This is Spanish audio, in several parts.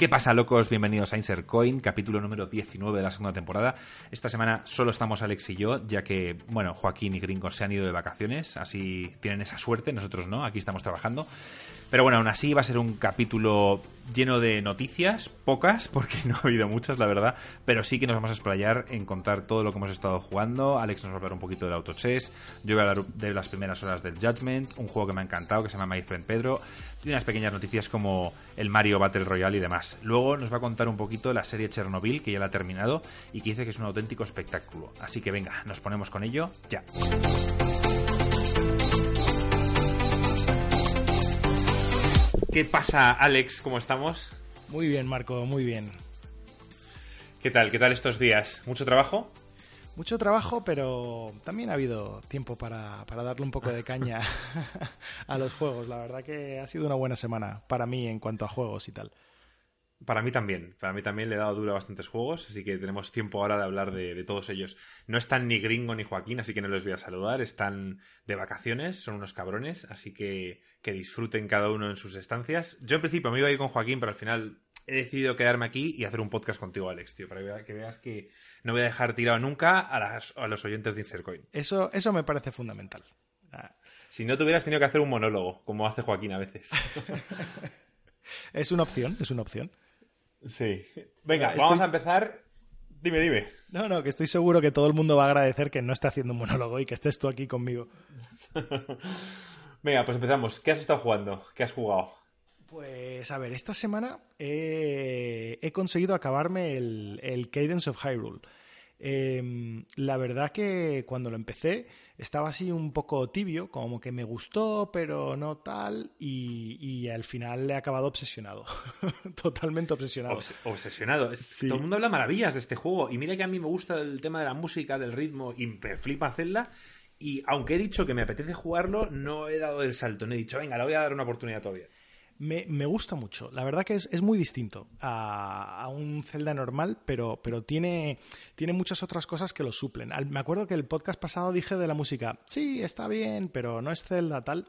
¿Qué pasa, locos? Bienvenidos a Insert Coin, capítulo número 19 de la segunda temporada. Esta semana solo estamos Alex y yo, ya que, bueno, Joaquín y Gringo se han ido de vacaciones, así tienen esa suerte, nosotros no, aquí estamos trabajando. Pero bueno, aún así va a ser un capítulo lleno de noticias, pocas, porque no ha habido muchas, la verdad, pero sí que nos vamos a explayar en contar todo lo que hemos estado jugando. Alex nos va a hablar un poquito del Auto Chess, yo voy a hablar de las primeras horas del Judgment, un juego que me ha encantado, que se llama My Friend Pedro, y unas pequeñas noticias como el Mario Battle Royale y demás. Luego nos va a contar un poquito la serie Chernobyl, que ya la ha terminado, y que dice que es un auténtico espectáculo. Así que venga, nos ponemos con ello ya. ¿Qué pasa, Alex? ¿Cómo estamos? Muy bien, Marco, muy bien. ¿Qué tal? ¿Qué tal estos días? ¿Mucho trabajo? Mucho trabajo, pero también ha habido tiempo para, darle un poco de caña a los juegos. La verdad que ha sido una buena semana para mí en cuanto a juegos y tal. Para mí también. Para mí también le he dado duro a bastantes juegos, así que tenemos tiempo ahora de hablar de, todos ellos. No están ni Gringo ni Joaquín, así que no les voy a saludar. Están de vacaciones, son unos cabrones, así que que disfruten cada uno en sus estancias. Yo en principio me iba a ir con Joaquín, pero al final he decidido quedarme aquí y hacer un podcast contigo, Alex, tío, para que veas que no voy a dejar tirado nunca a, a los oyentes de Insercoin. Eso, eso me parece fundamental. Si no te hubieras tenido que hacer un monólogo, como hace Joaquín a veces. es una opción, es una opción. Sí. Venga, vamos a empezar. Dime, dime. No, no, que estoy seguro que todo el mundo va a agradecer que no esté haciendo un monólogo y que estés tú aquí conmigo. Venga, pues empezamos. ¿Qué has estado jugando? ¿Qué has jugado? Pues a ver, esta semana he, conseguido acabarme el, el Cadence of Hyrule. Em, la verdad que cuando lo empecé estaba así un poco tibio, como que me gustó, pero no tal, y, al final le he acabado obsesionado. Totalmente obsesionado. obsesionado. Todo el mundo habla maravillas de este juego, y mira que a mí me gusta el tema de la música, del ritmo, y me flipa Zelda, y aunque he dicho que me apetece jugarlo, no he dado el salto, no he dicho, venga, le voy a dar una oportunidad todavía. Me, gusta mucho. La verdad que es, muy distinto a, un Zelda normal, pero, pero tiene, tiene muchas otras cosas que lo suplen. me acuerdo que el podcast pasado dije de la música, sí, está bien, pero no es Zelda tal.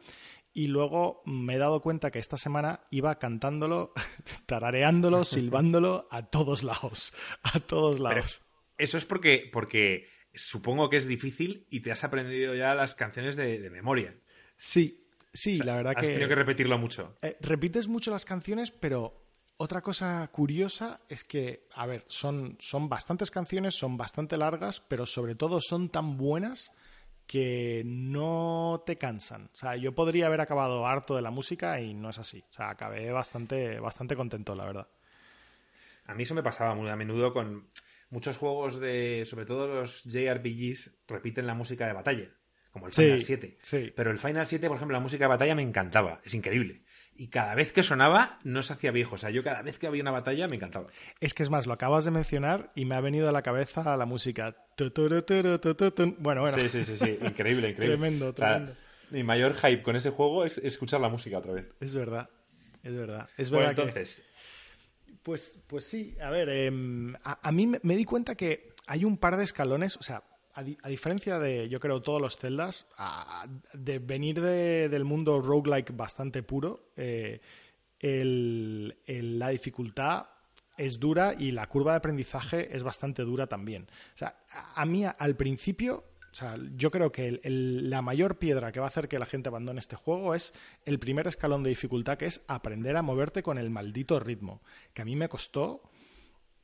Y luego me he dado cuenta que esta semana iba cantándolo, tarareándolo, silbándolo a todos lados. A todos lados. eso es porque, porque supongo que es difícil y te has aprendido ya las canciones de memoria. Sí, Sí, la verdad que. Has tenido que repetirlo mucho. Eh, repites mucho las canciones, pero otra cosa curiosa es que, a ver, son, son bastantes canciones, son bastante largas, pero sobre todo son tan buenas que no te cansan. O sea, yo podría haber acabado harto de la música y no es así. O sea, acabé bastante, bastante contento, la verdad. A mí eso me pasaba muy a menudo con muchos juegos de, sobre todo los JRPGs, repiten la música de batalla como el Final 7. Pero el Final 7, por ejemplo, la música de batalla me encantaba, es increíble. Y cada vez que sonaba, no se hacía viejo. O sea, yo cada vez que había una batalla me encantaba. Es que es más, lo acabas de mencionar y me ha venido a la cabeza la música. Bueno, bueno. Sí, sí, sí, sí. increíble, increíble. tremendo, tremendo. mi mayor hype con ese juego es escuchar la música otra vez. Es verdad, es verdad. Es verdad entonces. Pues, pues sí, a ver, em, a, mí me di cuenta que hay un par de escalones, o sea, a, diferencia de, yo creo, todos los celdas, de venir del mundo roguelike bastante puro, eh, la dificultad es dura y la curva de aprendizaje es bastante dura también. O sea, a, mí al principio, o sea, yo creo que la mayor piedra que va a hacer que la gente abandone este juego es el primer escalón de dificultad, que es aprender a moverte con el maldito ritmo, que a mí me costó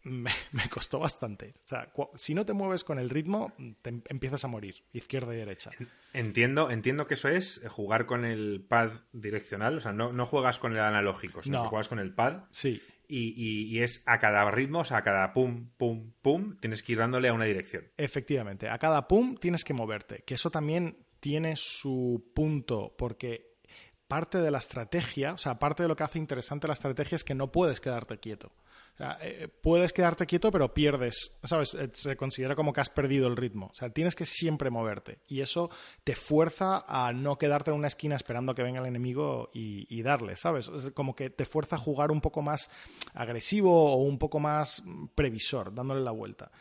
me, costó bastante. O sea, si no te mueves con el ritmo, te em, empiezas a morir, izquierda y derecha. Entiendo, entiendo que eso es jugar con el pad direccional, o sea, no, no juegas con el analógico, sino que juegas con el pad. Sí. Y, es a cada ritmo, o sea, a cada pum, pum, pum, tienes que ir dándole a una dirección. Efectivamente, a cada pum tienes que moverte, que eso también tiene su punto, porque parte de la estrategia, o sea, parte de lo que hace interesante la estrategia es que no puedes quedarte quieto. Eh, puedes quedarte quieto, pero pierdes, ¿sabes? Eh, se considera como que has perdido el ritmo. O sea, tienes que siempre moverte. Y eso te fuerza a no quedarte en una esquina esperando que venga el enemigo y, darle, ¿sabes? Es como que te fuerza a jugar un poco más agresivo o un poco más previsor, dándole la vuelta.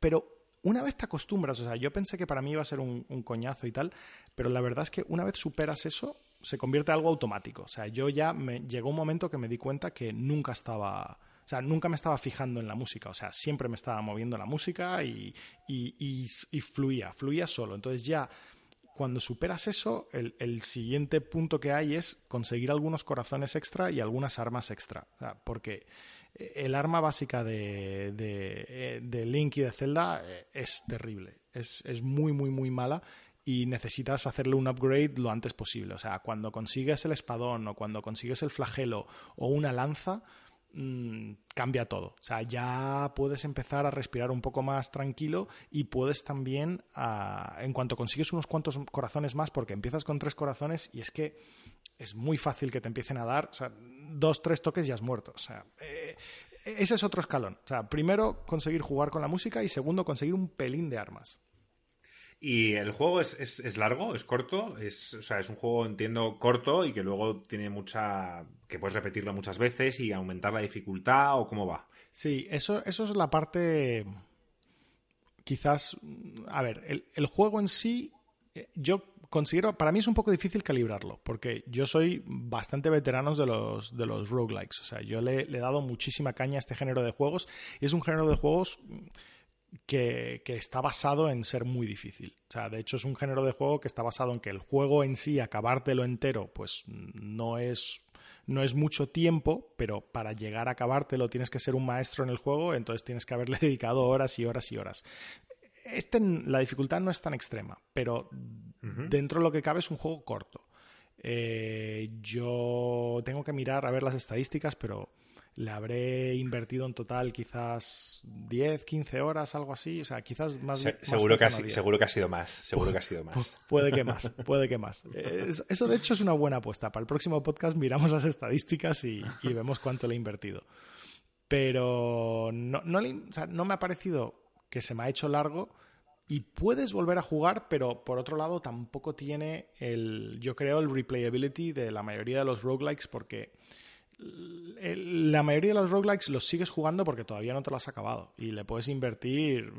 pero una vez te acostumbras, o sea, yo pensé que para mí iba a ser un, coñazo y tal, pero la verdad es que una vez superas eso, se convierte en algo automático. O sea, yo ya me llegó un momento que me di cuenta que nunca estaba, o sea, nunca me estaba fijando en la música. O sea, siempre me estaba moviendo la música y, y, fluía, fluía solo. Entonces ya cuando superas eso, el, siguiente punto que hay es conseguir algunos corazones extra y algunas armas extra. O sea, porque el arma básica de, de, de, Link y de Zelda eh, es terrible. Es, es muy, muy, muy mala y necesitas hacerle un upgrade lo antes posible. O sea, cuando consigues el espadón o cuando consigues el flagelo o una lanza, mm, cambia todo. O sea, ya puedes empezar a respirar un poco más tranquilo y puedes también, ah, en cuanto consigues unos cuantos corazones más, porque empiezas con tres corazones y es que es muy fácil que te empiecen a dar, o sea, dos, tres toques y has muerto. O sea, eh, ese es otro escalón. O sea, primero conseguir jugar con la música y segundo conseguir un pelín de armas. Y el juego es, es, largo, es corto, es, o sea, es un juego, entiendo, corto y que luego tiene mucha. que puedes repetirlo muchas veces y aumentar la dificultad o cómo va. Sí, eso, eso es la parte. Quizás. A ver, el, el juego en sí, eh, yo considero, para mí es un poco difícil calibrarlo, porque yo soy bastante veterano de los, de los roguelikes. O sea, yo le, le, he dado muchísima caña a este género de juegos y es un género de juegos que, está basado en ser muy difícil. O sea, de hecho es un género de juego que está basado en que el juego en sí, acabártelo entero, pues no es, no es mucho tiempo, pero para llegar a acabártelo tienes que ser un maestro en el juego, entonces tienes que haberle dedicado horas y horas y horas. Este, la dificultad no es tan extrema, pero dentro de lo que cabe es un juego corto. Eh, yo tengo que mirar a ver las estadísticas, pero le habré invertido en total quizás 10, 15 horas, algo así, o sea, quizás más. seguro, que ha, seguro que ha sido más, seguro que ha sido más. puede que más, puede que más. Eso, de hecho es una buena apuesta. Para el próximo podcast miramos las estadísticas y, vemos cuánto le he invertido. Pero no, no, no me ha parecido que se me ha hecho largo y puedes volver a jugar, pero por otro lado tampoco tiene el, yo creo, el replayability de la mayoría de los roguelikes porque la mayoría de los roguelikes los sigues jugando porque todavía no te lo has acabado y le puedes invertir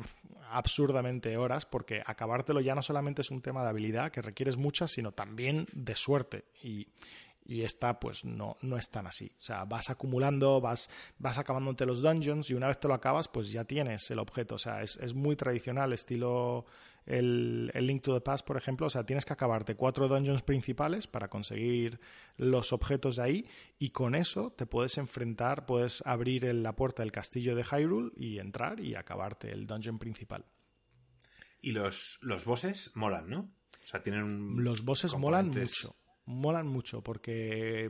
absurdamente horas porque acabártelo ya no solamente es un tema de habilidad que requieres muchas, sino también de suerte y, y esta pues no, no es tan así. O sea, vas acumulando, vas, vas acabándote los dungeons y una vez te lo acabas pues ya tienes el objeto. O sea, es, es muy tradicional, estilo el, Link to the Past, por ejemplo, o sea, tienes que acabarte cuatro dungeons principales para conseguir los objetos de ahí y con eso te puedes enfrentar, puedes abrir la puerta del castillo de Hyrule y entrar y acabarte el dungeon principal. Y los, los bosses molan, ¿no? O sea, tienen Los bosses molan mucho molan mucho porque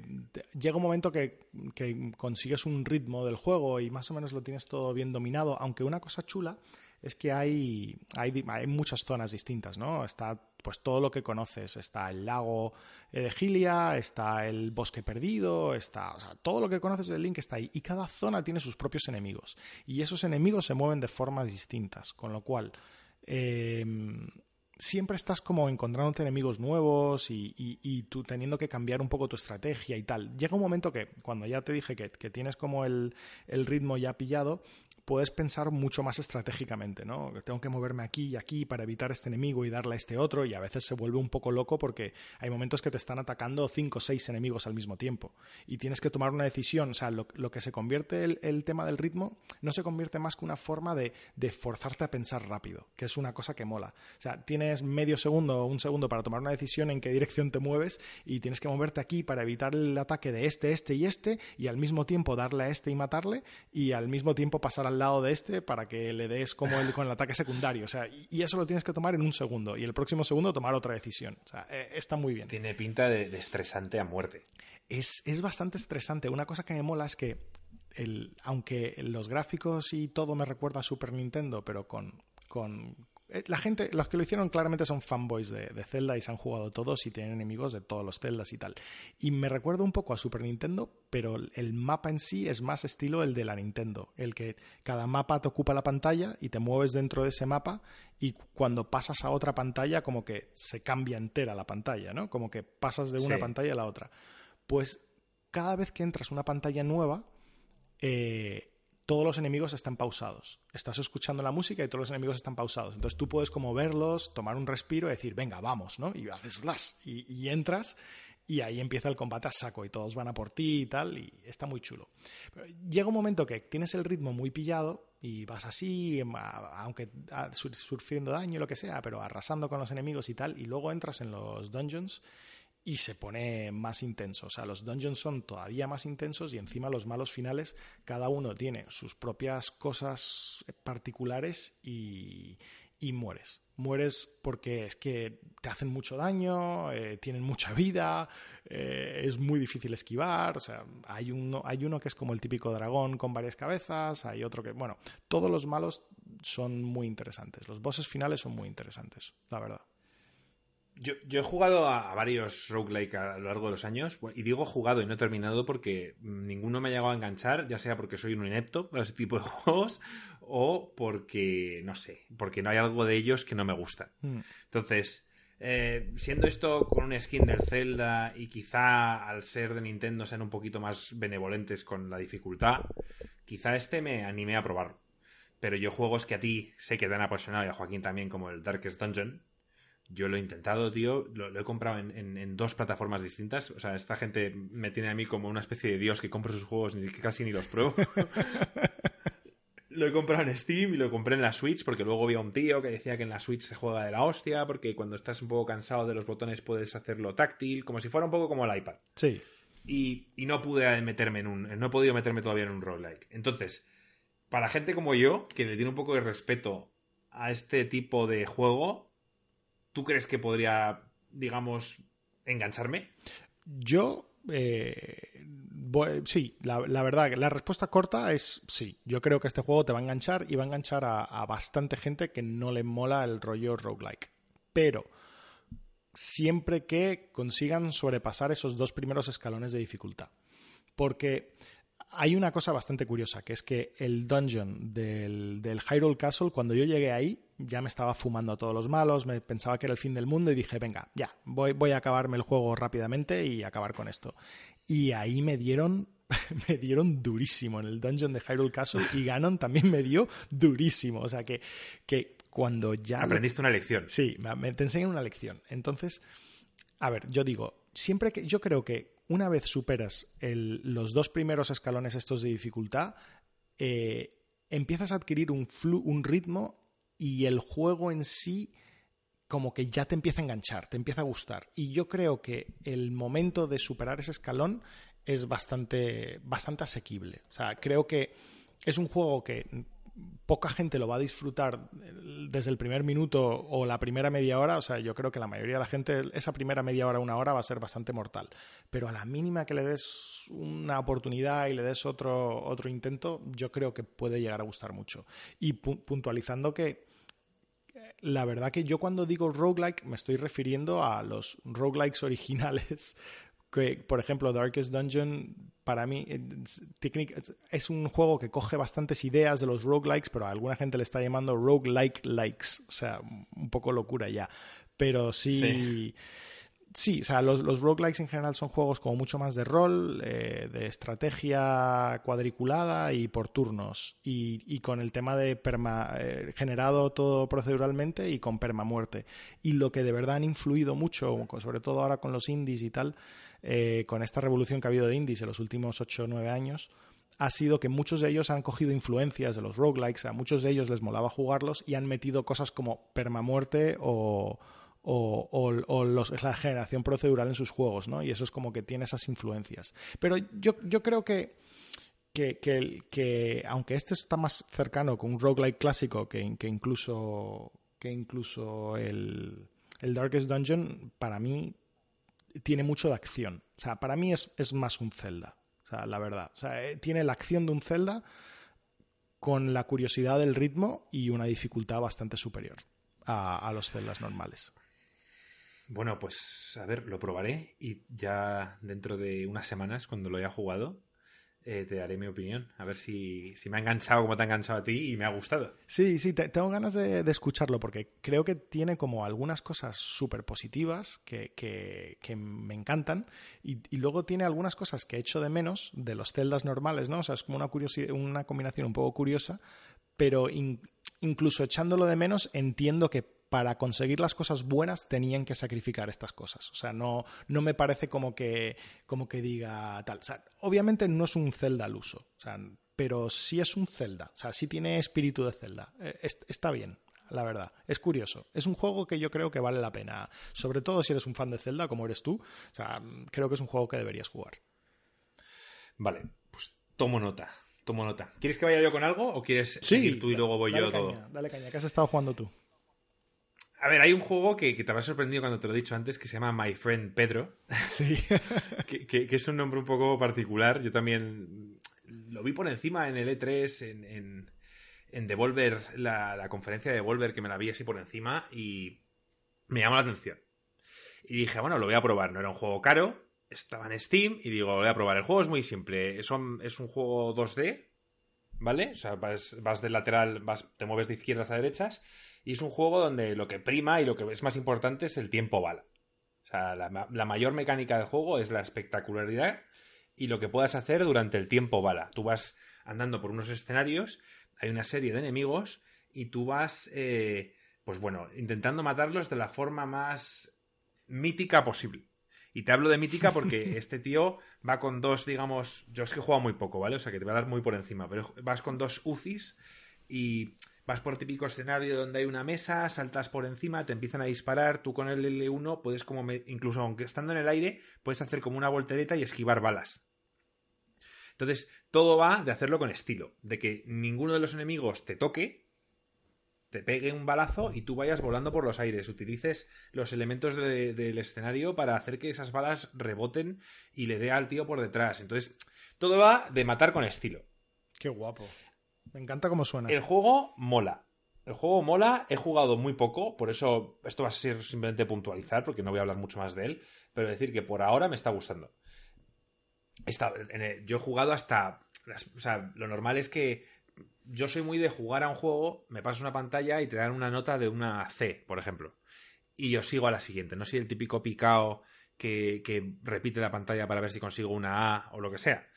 llega un momento que, que, consigues un ritmo del juego y más o menos lo tienes todo bien dominado, aunque una cosa chula es que hay, hay, muchas zonas distintas, ¿no? Está pues todo lo que conoces, está el lago de Gilia, está el bosque perdido, está, o sea, todo lo que conoces del Link está ahí y cada zona tiene sus propios enemigos y esos enemigos se mueven de formas distintas, con lo cual em, siempre estás como encontrándote enemigos nuevos y, y, tú teniendo que cambiar un poco tu estrategia y tal. Llega un momento que, cuando ya te dije que, que tienes como el, el, ritmo ya pillado, puedes pensar mucho más estratégicamente, ¿no? Tengo que moverme aquí y aquí para evitar este enemigo y darle a este otro y a veces se vuelve un poco loco porque hay momentos que te están atacando cinco o seis enemigos al mismo tiempo y tienes que tomar una decisión, o sea, lo, que se convierte el, tema del ritmo no se convierte más que una forma de, de, forzarte a pensar rápido, que es una cosa que mola. O sea, tienes medio segundo o un segundo para tomar una decisión en qué dirección te mueves y tienes que moverte aquí para evitar el ataque de este, este y este y al mismo tiempo darle a este y matarle y al mismo tiempo pasar al lado de este para que le des como el, con el ataque secundario. O sea, y, eso lo tienes que tomar en un segundo. Y el próximo segundo tomar otra decisión. O sea, eh, está muy bien. Tiene pinta de, estresante a muerte. Es, es, bastante estresante. Una cosa que me mola es que, el, aunque los gráficos y todo me recuerda a Super Nintendo, pero con, con, la gente, los que lo hicieron claramente son fanboys de, Zelda y se han jugado todos y tienen enemigos de todos los Zeldas y tal. Y me recuerdo un poco a Super Nintendo, pero el mapa en sí es más estilo el de la Nintendo, el que cada mapa te ocupa la pantalla y te mueves dentro de ese mapa y cuando pasas a otra pantalla como que se cambia entera la pantalla, ¿no? Como que pasas de una pantalla a la otra. Pues cada vez que entras una pantalla nueva, eh, todos los enemigos están pausados. Estás escuchando la música y todos los enemigos están pausados. Entonces tú puedes como verlos, tomar un respiro y decir, venga, vamos, ¿no? Y haces las y, entras y ahí empieza el combate a saco y todos van a por ti y tal, y está muy chulo. llega un momento que tienes el ritmo muy pillado y vas así, aunque sufriendo daño, lo que sea, pero arrasando con los enemigos y tal, y luego entras en los dungeons y se pone más intenso. O sea, los dungeons son todavía más intensos y encima los malos finales, cada uno tiene sus propias cosas particulares y, y mueres. Mueres porque es que te hacen mucho daño, eh, tienen mucha vida, eh, es muy difícil esquivar. O sea, hay uno, hay uno que es como el típico dragón con varias cabezas, hay otro que. Bueno, todos los malos son muy interesantes. Los bosses finales son muy interesantes, la verdad. Yo, he jugado a, varios roguelike a lo largo de los años, y digo jugado y no he terminado porque ninguno me ha llegado a enganchar, ya sea porque soy un inepto para ese tipo de juegos o porque, no sé, porque no hay algo de ellos que no me gusta. Mm. Entonces, eh, siendo esto con un skin del Zelda y quizá al ser de Nintendo sean un poquito más benevolentes con la dificultad, quizá este me animé a probarlo. Pero yo juegos que a ti sé que te han apasionado y a Joaquín también, como el Darkest Dungeon, yo lo he intentado, tío. Lo, he comprado en, dos plataformas distintas. O sea, esta gente me tiene a mí como una especie de dios que compro sus juegos ni casi ni los pruebo. lo he comprado en Steam y lo compré en la Switch porque luego había un tío que decía que en la Switch se juega de la hostia porque cuando estás un poco cansado de los botones puedes hacerlo táctil, como si fuera un poco como el iPad. Sí. Y, y no pude meterme en un... No he podido meterme todavía en un roguelike. Entonces, para gente como yo, que le tiene un poco de respeto a este tipo de juego, ¿Tú crees que podría, digamos, engancharme? Yo, eh, sí, la, verdad, la respuesta corta es sí. Yo creo que este juego te va a enganchar y va a enganchar a, bastante gente que no le mola el rollo roguelike. Pero siempre que consigan sobrepasar esos dos primeros escalones de dificultad. Porque hay una cosa bastante curiosa, que es que el dungeon del, del, Hyrule Castle, cuando yo llegué ahí, ya me estaba fumando a todos los malos, me pensaba que era el fin del mundo y dije, venga, ya, voy, voy a acabarme el juego rápidamente y acabar con esto. Y ahí me dieron me dieron durísimo en el dungeon de Hyrule Castle y Ganon también me dio durísimo. O sea que, que cuando ya... Aprendiste una lección. Sí, me, te enseñan una lección. Entonces, a ver, yo digo, siempre que yo creo que una vez superas los dos primeros escalones estos de dificultad, eh, empiezas a adquirir un, un ritmo y el juego en sí como que ya te empieza a enganchar, te empieza a gustar. Y yo creo que el momento de superar ese escalón es bastante, bastante asequible. O sea, creo que es un juego que poca gente lo va a disfrutar desde el primer minuto o la primera media hora. O sea, yo creo que la mayoría de la gente, esa primera media hora, una hora, va a ser bastante mortal. Pero a la mínima que le des una oportunidad y le des otro, otro intento, yo creo que puede llegar a gustar mucho. Y puntualizando que la verdad que yo cuando digo roguelike me estoy refiriendo a los roguelikes originales que, por ejemplo, Darkest Dungeon, para mí, eh, es un juego que coge bastantes ideas de los roguelikes, pero a alguna gente le está llamando roguelike likes. O sea, un poco locura ya. Pero sí. sí. O sea, los, los, roguelikes en general son juegos como mucho más de rol, eh, de estrategia cuadriculada y por turnos. Y, con el tema de perma, eh, generado todo proceduralmente y con permamuerte. Y lo que de verdad han influido mucho, sobre todo ahora con los indies y tal, eh, con esta revolución que ha habido de indies en los últimos 8 o 9 años, ha sido que muchos de ellos han cogido influencias de los roguelikes, a muchos de ellos les molaba jugarlos y han metido cosas como permamuerte o, o, la generación procedural en sus juegos, ¿no? Y eso es como que tiene esas influencias. Pero yo, yo creo que, que, que, aunque este está más cercano con un roguelike clásico que, que incluso, que incluso el, el Darkest Dungeon, para mí tiene mucho de acción. O sea, para mí es, más un Zelda. O sea, la verdad. O sea, eh, tiene la acción de un Zelda con la curiosidad del ritmo y una dificultad bastante superior a, a los Zeldas normales. Bueno, pues a ver, lo probaré y ya dentro de unas semanas, cuando lo haya jugado, eh, te daré mi opinión. A ver si, me ha enganchado como te ha enganchado a ti y me ha gustado. Sí, sí, tengo ganas de, escucharlo porque creo que tiene como algunas cosas súper positivas que, que, me encantan y, luego tiene algunas cosas que he hecho de menos de los celdas normales, ¿no? O sea, es como una, una combinación un poco curiosa, pero incluso echándolo de menos entiendo que para conseguir las cosas buenas tenían que sacrificar estas cosas. O sea, no, no me parece como que, como que diga tal. O sea, obviamente no es un Zelda al uso, o sea, pero sí es un Zelda. O sea, sí tiene espíritu de Zelda. Eh, está bien, la verdad. Es curioso. Es un juego que yo creo que vale la pena. Sobre todo si eres un fan de Zelda, como eres tú. O sea, creo que es un juego que deberías jugar. Vale, pues tomo nota. Tomo nota. ¿Quieres que vaya yo con algo o quieres seguir tú y luego voy yo todo? Dale caña, ¿qué has estado jugando tú? A ver, hay un juego que, te habrá sorprendido cuando te lo he dicho antes que se llama My Friend Pedro. Sí. que, es un nombre un poco particular. Yo también lo vi por encima en el E3, en, en, Devolver, la, la, conferencia de Devolver, que me la vi así por encima y me llamó la atención. Y dije, bueno, lo voy a probar. No era un juego caro, estaba en Steam y digo, voy a probar. El juego es muy simple. Es un, es un juego 2D, ¿vale? O sea, vas, vas del lateral, vas, te mueves de izquierdas a derechas. Y es un juego donde lo que prima y lo que es más importante es el tiempo bala. O sea, la, la mayor mecánica del juego es la espectacularidad y lo que puedas hacer durante el tiempo bala. Tú vas andando por unos escenarios, hay una serie de enemigos y tú vas, eh, pues bueno, intentando matarlos de la forma más mítica posible. Y te hablo de mítica porque este tío va con dos, digamos, yo es que juego muy poco, ¿vale? O sea que te va a dar muy por encima, pero vas con dos UCIs y vas por típico escenario donde hay una mesa, saltas por encima, te empiezan a disparar, tú con el L1 puedes como, incluso aunque estando en el aire, puedes hacer como una voltereta y esquivar balas. Entonces, todo va de hacerlo con estilo, de que ninguno de los enemigos te toque, te pegue un balazo y tú vayas volando por los aires. Utilices los elementos del escenario para hacer que esas balas reboten y le dé al tío por detrás. Entonces, todo va de matar con estilo. Qué guapo. Me encanta cómo suena. El juego mola. El juego mola, he jugado muy poco, por eso esto va a ser simplemente puntualizar, porque no voy a hablar mucho más de él, pero decir que por ahora me está gustando. yo he jugado hasta... O sea, lo normal es que yo soy muy de jugar a un juego, me pasas una pantalla y te dan una nota de una C, por ejemplo. Y yo sigo a la siguiente. No soy el típico picao que, repite la pantalla para ver si consigo una A o lo que sea.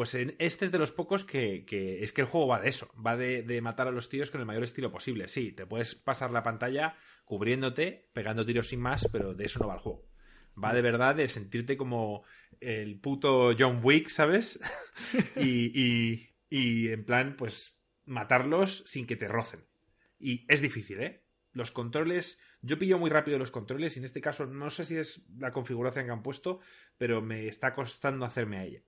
Pues este es de los pocos que, es que el juego va de eso, va de, de, matar a los tíos con el mayor estilo posible. Sí, te puedes pasar la pantalla cubriéndote, pegando tiros sin más, pero de eso no va el juego. Va de verdad de sentirte como el puto John Wick, ¿sabes? y, y, y en plan, pues matarlos sin que te rocen. Y es difícil, ¿eh? Los controles, yo pillo muy rápido los controles y en este caso no sé si es la configuración que han puesto, pero me está costando hacerme a ella.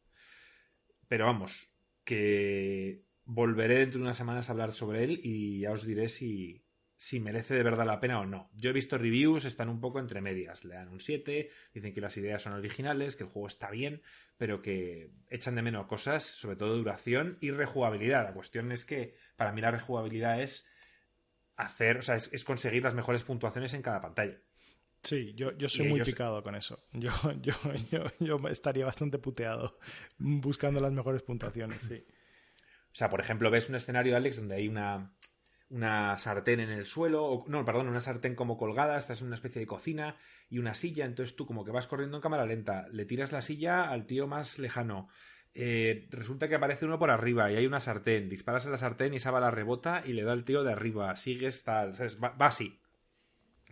Pero vamos, que volveré dentro de unas semanas a hablar sobre él y ya os diré si, si merece de verdad la pena o no. Yo he visto reviews, están un poco entre medias. Le dan un 7, dicen que las ideas son originales, que el juego está bien, pero que echan de menos cosas, sobre todo duración y rejugabilidad. La cuestión es que para mí la rejugabilidad es hacer, o sea, es, conseguir las mejores puntuaciones en cada pantalla. Sí, yo, yo soy muy picado con eso. Yo, yo, yo, yo estaría bastante puteado buscando las mejores puntuaciones, sí. O sea, por ejemplo, ves un escenario, Alex, donde hay una, una sartén en el suelo, o, no, perdón, una sartén como colgada, estás en una especie de cocina y una silla, entonces tú como que vas corriendo en cámara lenta, le tiras la silla al tío más lejano, eh, resulta que aparece uno por arriba y hay una sartén, disparas a la sartén y esa bala rebota y le da al tío de arriba, sigues tal, va, así.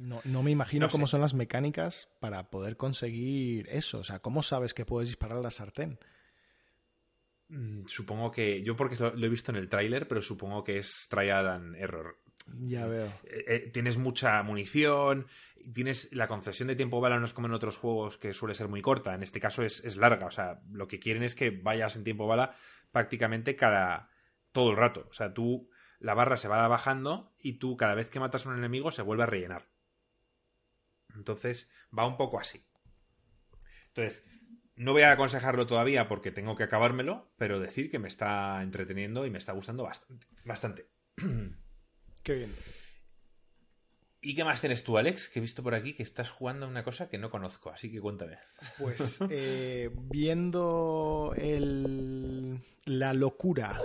No, no, me imagino cómo son las mecánicas para poder conseguir eso, o sea, ¿cómo sabes que puedes disparar la sartén? Mm, supongo que. Yo porque lo he visto en el tráiler, pero supongo que es trial and error. Ya veo. Eh, eh, tienes mucha munición, tienes la concesión de tiempo bala no es como en otros juegos que suele ser muy corta, en este caso es, larga, o sea, lo que quieren es que vayas en tiempo bala prácticamente cada todo el rato, o sea, tú la barra se va bajando y tú cada vez que matas a un enemigo se vuelve a rellenar. Entonces va un poco así. Entonces, no voy a aconsejarlo todavía porque tengo que acabármelo, pero decir que me está entreteniendo y me está gustando bastante. Bastante. Qué bien. ¿Y qué más tienes tú, Alex? Que he visto por aquí que estás jugando una cosa que no conozco, así que cuéntame. Pues eh, viendo el, la locura,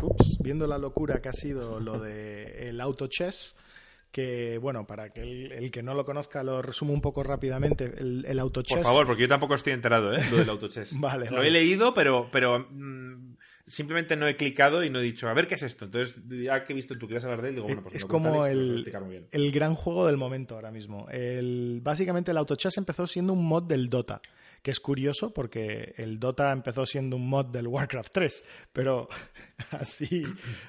ups, viendo la locura que ha sido lo de el auto chess, que, bueno, para que el, que no lo conozca lo resumo un poco rápidamente, el, el autochess... Por favor, porque yo tampoco estoy enterado, ¿eh? Lo del autochess. vale, Lo he leído, pero, pero mm, simplemente no he clicado y no he dicho, a ver qué es esto. Entonces, ya que he visto tú quieres hablar de él, digo, bueno, pues es como el, el, gran juego del momento ahora mismo. El, básicamente el AutoChess empezó siendo un mod del Dota que es curioso porque el Dota empezó siendo un mod del Warcraft 3, pero así,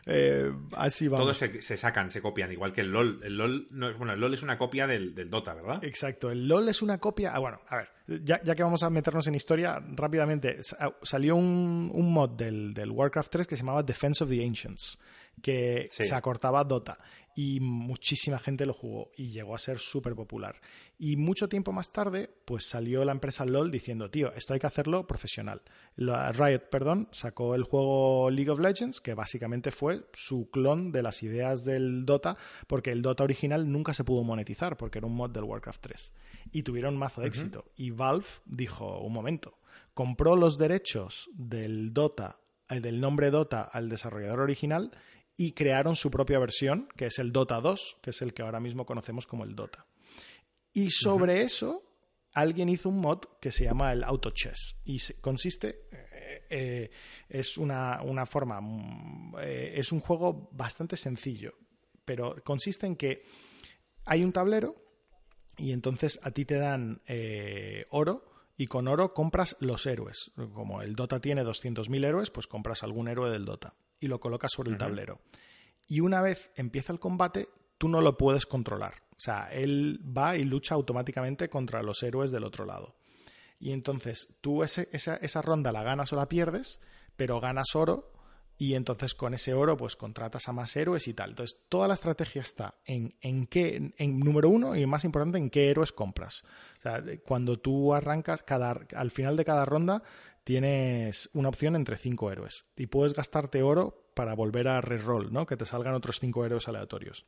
eh, así Todos se, sacan, se copian, igual que el LOL. El LOL, no, bueno, el LOL es una copia del, Dota, ¿verdad? Exacto, el LOL es una copia... Ah, bueno, a ver, ya, que vamos a meternos en historia, rápidamente, salió un, mod del, del, Warcraft 3 que se llamaba Defense of the Ancients, que se acortaba Dota y muchísima gente lo jugó y llegó a ser súper popular. Y mucho tiempo más tarde, pues salió la empresa LOL diciendo, tío, esto hay que hacerlo profesional. Riot, perdón, sacó el juego League of Legends, que básicamente fue su clon de las ideas del Dota, porque el Dota original nunca se pudo monetizar, porque era un mod del Warcraft 3. Y tuvieron mazo de éxito. Y Valve dijo, un momento, compró los derechos del Dota, eh, del nombre Dota al desarrollador original y crearon su propia versión, que es el Dota 2, que es el que ahora mismo conocemos como el Dota. Y sobre eso, alguien hizo un mod que se llama el Auto Chess y consiste, eh, eh, es una, forma, mm, eh, es un juego bastante sencillo, pero consiste en que hay un tablero y entonces a ti te dan oro y con oro compras los héroes. Como el Dota tiene 200.000 héroes, pues compras algún héroe del Dota y lo colocas sobre el tablero. Y una vez empieza el combate, tú no lo puedes controlar. O sea, él va y lucha automáticamente contra los héroes del otro lado. Y entonces tú esa, esa ronda la ganas o la pierdes, pero ganas oro y entonces con ese oro pues contratas a más héroes y tal. Entonces toda la estrategia está en, en qué, en número uno y más importante en qué héroes compras. O sea, cuando tú arrancas, cada, al final de cada ronda tienes una opción entre cinco héroes y puedes gastarte oro para volver a reroll, ¿no? Que te salgan otros cinco héroes aleatorios.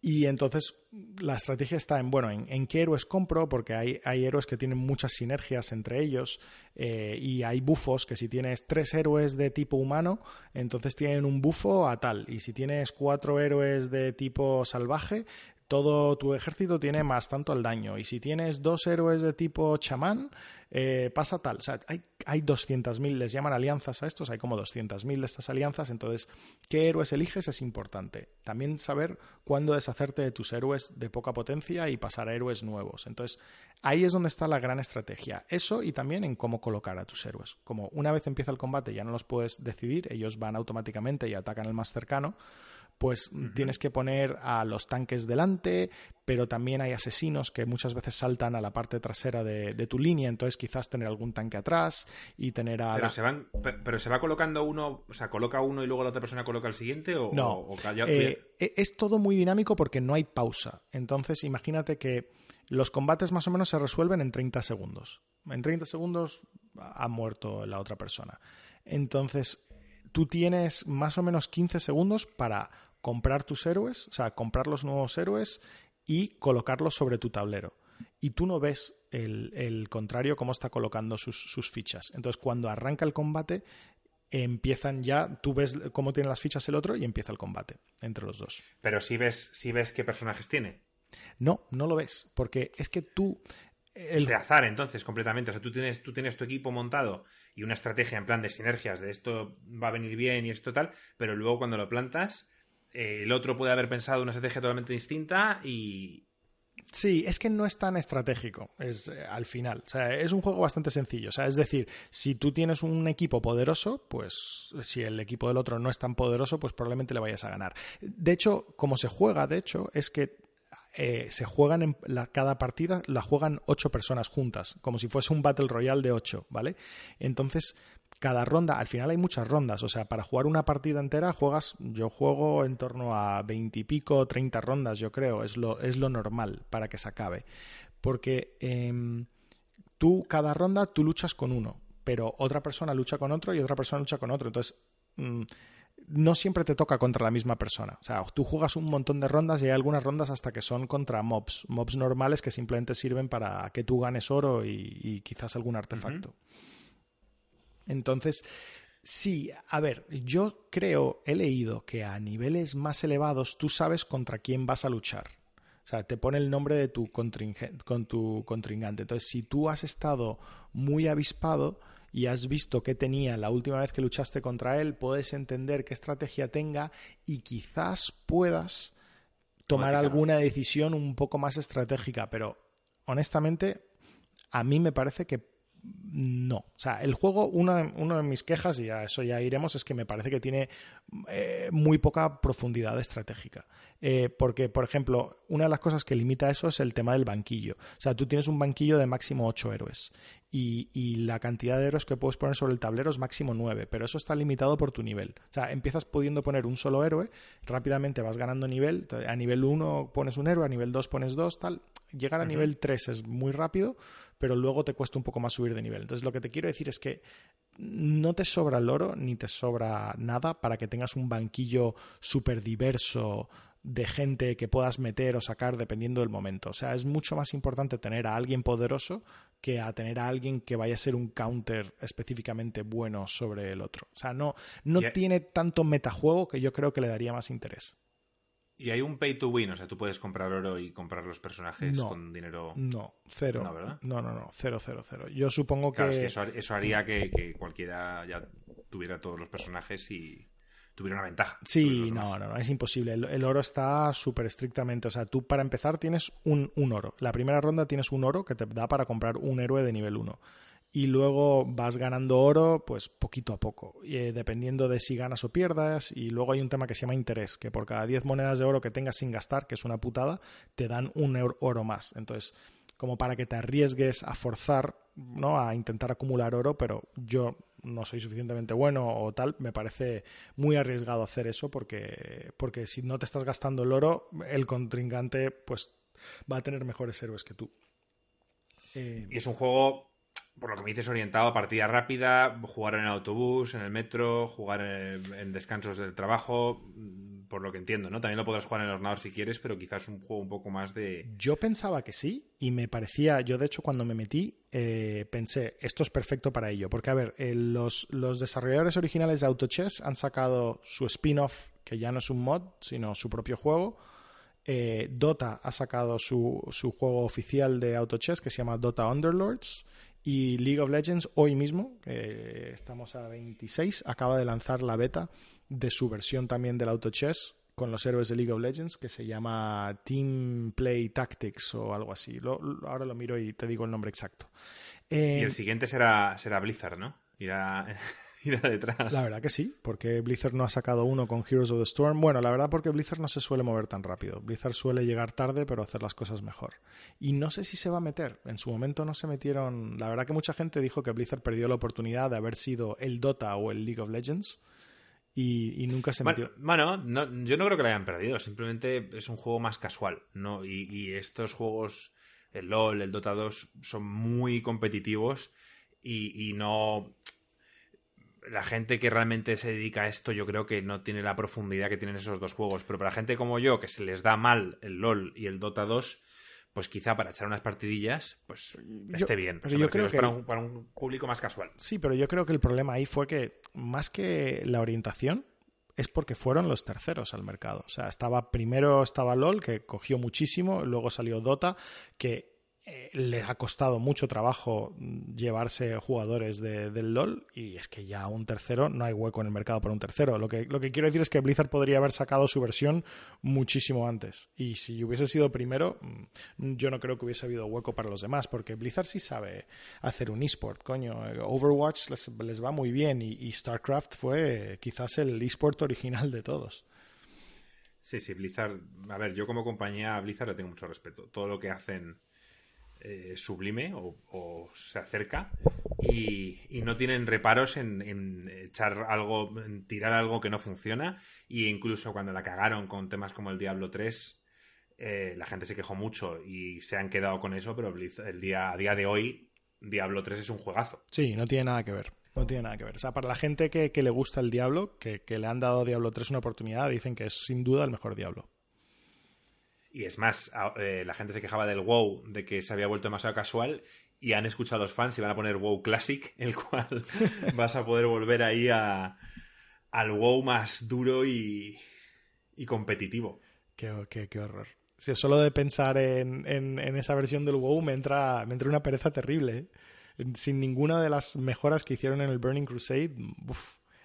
Y entonces la estrategia está en, bueno, en, qué héroes compro, porque hay, hay, héroes que tienen muchas sinergias entre ellos eh, y hay bufos que si tienes tres héroes de tipo humano, entonces tienen un bufo a tal. Y si tienes cuatro héroes de tipo salvaje, todo tu ejército tiene más tanto al daño. Y si tienes dos héroes de tipo chamán, eh, pasa tal. O sea, hay, hay 200.000, les llaman alianzas a estos, hay como 200.000 de estas alianzas. Entonces, ¿qué héroes eliges? Es importante. También saber cuándo deshacerte de tus héroes de poca potencia y pasar a héroes nuevos. Entonces, ahí es donde está la gran estrategia. Eso y también en cómo colocar a tus héroes. Como una vez empieza el combate ya no los puedes decidir, ellos van automáticamente y atacan al más cercano pues tienes que poner a los tanques delante, pero también hay asesinos que muchas veces saltan a la parte trasera de, tu línea, entonces quizás tener algún tanque atrás y tener a... Pero, se, van, pero se va colocando uno, o sea, coloca uno y luego la otra persona coloca el siguiente o... No, eh, e, es todo muy dinámico porque no hay pausa. Entonces imagínate que los combates más o menos se resuelven en 30 segundos. En 30 segundos ha muerto la otra persona. Entonces, tú tienes más o menos 15 segundos para comprar tus héroes, o sea, comprar los nuevos héroes y colocarlos sobre tu tablero. Y tú no ves el, contrario cómo está colocando sus, fichas. Entonces, cuando arranca el combate, empiezan ya, tú ves cómo tiene las fichas el otro y empieza el combate entre los dos. Pero si ves, si ves qué personajes tiene. No, no lo ves, porque es que tú... El... de azar, entonces, completamente. O sea, tú tienes, tú tienes tu equipo montado y una estrategia en plan de sinergias, de esto va a venir bien y esto tal, pero luego cuando lo plantas, eh, el otro puede haber pensado una estrategia totalmente distinta y, Sí, es que no es tan estratégico es, eh, al final. O sea, es un juego bastante sencillo. O sea, es decir, si tú tienes un equipo poderoso, pues si el equipo del otro no es tan poderoso, pues probablemente le vayas a ganar. De hecho, como se juega, de hecho, es que eh, se juegan en cada partida, la juegan ocho personas juntas, como si fuese un Battle Royale de ocho, ¿vale? Entonces, cada ronda, al final hay muchas rondas, o sea, para jugar una partida entera juegas, yo juego en torno a veintipico, treinta rondas, yo creo, es lo, es lo normal para que se acabe. Porque em, tú, cada ronda, tú luchas con uno, pero otra persona lucha con otro y otra persona lucha con otro. Entonces, mm, no siempre te toca contra la misma persona. O sea, tú juegas un montón de rondas y hay algunas rondas hasta que son contra mobs, mobs normales que simplemente sirven para que tú ganes oro y, quizás algún artefacto. Entonces, sí, a ver, yo creo, he leído que a niveles más elevados tú sabes contra quién vas a luchar. O sea, te pone el nombre de tu, con tu contrincante. Entonces, si tú has estado muy avispado y has visto qué tenía la última vez que luchaste contra él, puedes entender qué estrategia tenga y quizás puedas tomar alguna decisión un poco más estratégica, pero honestamente a mí me parece que no. O sea, el juego, una, de mis quejas, y a eso ya iremos, es que me parece que tiene eh, muy poca profundidad estratégica. Eh, porque, por ejemplo, una de las cosas que limita eso es el tema del banquillo. O sea, tú tienes un banquillo de máximo 8 héroes y, la cantidad de héroes que puedes poner sobre el tablero es máximo 9, pero eso está limitado por tu nivel. O sea, empiezas pudiendo poner un solo héroe, rápidamente vas ganando nivel, a nivel 1 pones un héroe, a nivel 2 pones dos, tal. Llegar a nivel 3 es muy rápido, pero luego te cuesta un poco más subir de nivel. Entonces, lo que te quiero decir es que no te sobra el oro ni te sobra nada para que tengas un banquillo súper diverso de gente que puedas meter o sacar dependiendo del momento. O sea, es mucho más importante tener a alguien poderoso que a tener a alguien que vaya a ser un counter específicamente bueno sobre el otro. O sea, no, no tiene tanto metajuego que yo creo que le daría más interés. Y hay un pay to win, o sea, tú puedes comprar oro y comprar los personajes con dinero. No, cero. No, ¿verdad? No, no, no, cero, cero, cero. Yo supongo que. eso, haría que, cualquiera ya tuviera todos los personajes y tuviera una ventaja. Sí, no, no, no, es imposible. El, oro está súper estrictamente. O sea, tú para empezar tienes un, un, oro. La primera ronda tienes un oro que te da para comprar un héroe de nivel 1 y luego vas ganando oro pues poquito a poco, eh, dependiendo de si ganas o pierdas y luego hay un tema que se llama interés, que por cada 10 monedas de oro que tengas sin gastar, que es una putada, te dan un oro más. Entonces, como para que te arriesgues a forzar, ¿no? a intentar acumular oro, pero yo no soy suficientemente bueno o tal, me parece muy arriesgado hacer eso porque, porque si no te estás gastando el oro, el contrincante pues va a tener mejores héroes que tú. y es un juego por lo que me dices, orientado a partida rápida, jugar en el autobús, en el metro, jugar en, descansos del trabajo, mm, por lo que entiendo, ¿no? También lo podrás jugar en el ordenador si quieres, pero quizás un juego un poco más de... Yo pensaba que sí, y me parecía, yo de hecho cuando me metí, eh, pensé, esto es perfecto para ello, porque a ver, eh, los, los desarrolladores originales de AutoChess han sacado su spin-off, que ya no es un mod, sino su propio juego, eh, Dota ha sacado su, su, juego oficial de AutoChess que se llama Dota Underlords y League of Legends hoy mismo, estamos a 26, acaba de lanzar la beta de su versión también del Auto Chess con los héroes de League of Legends que se llama Team Play Tactics o algo así. ahora lo miro y te digo el nombre exacto. y el eh, siguiente será, será Blizzard, ¿no? Irá... detrás. La verdad que sí, porque Blizzard no ha sacado uno con Heroes of the Storm. Bueno, la verdad porque Blizzard no se suele mover tan rápido. Blizzard suele llegar tarde, pero hacer las cosas mejor. Y no sé si se va a meter. En su momento no se metieron. La verdad que mucha gente dijo que Blizzard perdió la oportunidad de haber sido el Dota o el League of Legends. Y, nunca se metió. Bueno, yo no creo que lo hayan perdido. Simplemente es un juego más casual. ¿no? Y, y estos juegos, el LOL, el Dota 2, son muy competitivos y, y no la gente que realmente se dedica a esto yo creo que no tiene la profundidad que tienen esos dos juegos. Pero para gente como yo, que se les da mal el LOL y el Dota 2, pues quizá para echar unas partidillas, pues esté bien. Pero yo creo que... para, un, para un público más casual. Sí, pero yo creo que el problema ahí fue que más que la orientación, es porque fueron los terceros al mercado. O sea, estaba primero estaba LOL, que cogió muchísimo, luego salió Dota, que eh, les ha costado mucho trabajo llevarse jugadores del LOL y es que ya un tercero no hay hueco en el mercado para un tercero. Lo que, lo que quiero decir es que Blizzard podría haber sacado su versión muchísimo antes y si hubiese sido primero mm, yo no creo que hubiese habido hueco para los demás porque Blizzard sí sabe hacer un esport, coño. Overwatch les, va muy bien y, y StarCraft fue quizás el esport original de todos. Sí, sí, Blizzard, a ver, yo como compañía Blizzard le tengo mucho respeto. Todo lo que hacen eh, sublime o, se acerca y, no tienen reparos en, echar algo, en tirar algo que no funciona y incluso cuando la cagaron con temas como el Diablo 3 eh, la gente se quejó mucho y se han quedado con eso, pero el día, a día de hoy Diablo 3 es un juegazo. Sí, no tiene nada que ver. No tiene nada que ver. O sea, para la gente que, le gusta el Diablo, que, que, le han dado a Diablo 3 una oportunidad, dicen que es sin duda el mejor Diablo. Y es más, eh, la gente se quejaba del WoW, de que se había vuelto demasiado casual, y han escuchado a los fans y van a poner WoW Classic, el cual vas a poder volver ahí a, al WoW más duro y, y competitivo. Qué, qué, qué horror. Si solo de pensar en, en, esa versión del WoW me entra, me entra una pereza terrible. ¿eh? sin ninguna de las mejoras que hicieron en el Burning Crusade,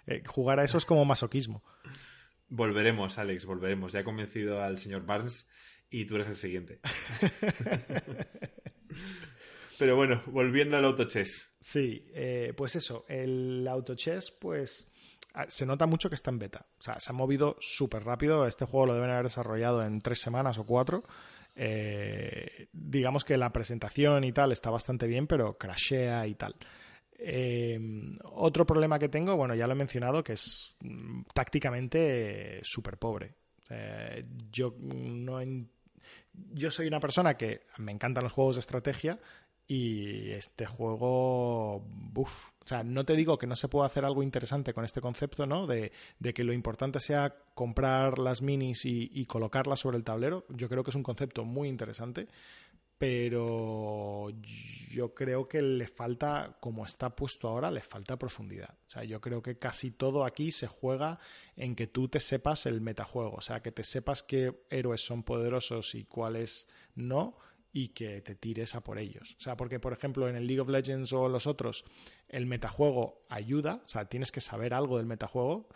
eh, jugar a eso es como masoquismo. Volveremos, Alex, volveremos. Ya he convencido al señor Barnes y tú eres el siguiente. Pero bueno, volviendo al autochess. Sí, eh, pues eso, el autochess, pues se nota mucho que está en beta. O sea, se ha movido súper rápido. Este juego lo deben haber desarrollado en tres semanas o cuatro. Eh, digamos que la presentación y tal está bastante bien, pero crashea y tal. Eh, otro problema que tengo, bueno, ya lo he mencionado, que es mm, tácticamente súper pobre. yo no yo soy una persona que me encantan los juegos de estrategia y este juego, o sea, no te digo que no se pueda hacer algo interesante con este concepto, ¿no? De, que lo importante sea comprar las minis y, colocarlas sobre el tablero. Yo creo que es un concepto muy interesante, pero yo creo que le falta, como está puesto ahora, le falta profundidad. O sea, yo creo que casi todo aquí se juega en que tú te sepas el metajuego, o sea, que te sepas qué héroes son poderosos y cuáles no y que te tires a por ellos. O sea, porque por ejemplo en el League of Legends o los otros, el metajuego ayuda, o sea, tienes que saber algo del metajuego,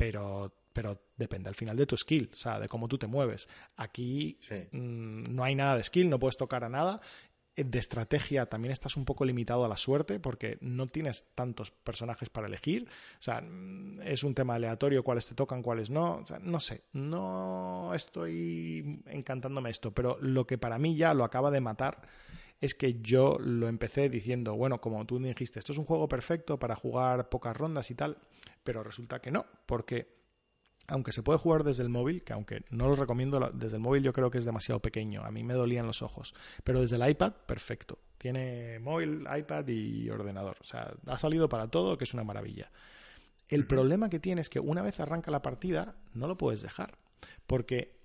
pero, pero depende al final de tu skill, o sea, de cómo tú te mueves. Aquí mm, no hay nada de skill, no puedes tocar a nada de estrategia también estás un poco limitado a la suerte porque no tienes tantos personajes para elegir. O sea, es un tema aleatorio cuáles te tocan, cuáles no. O sea, no sé, no estoy encantándome esto, pero lo que para mí ya lo acaba de matar es que yo lo empecé diciendo, bueno, como tú dijiste, esto es un juego perfecto para jugar pocas rondas y tal, pero resulta que no, porque aunque se puede jugar desde el móvil, que aunque no lo recomiendo desde el móvil yo creo que es demasiado pequeño, a mí me dolían los ojos, pero desde el iPad, perfecto. Tiene móvil, iPad y ordenador. O sea, ha salido para todo, que es una maravilla. El problema que tiene es que una vez arranca la partida, no lo puedes dejar. Porque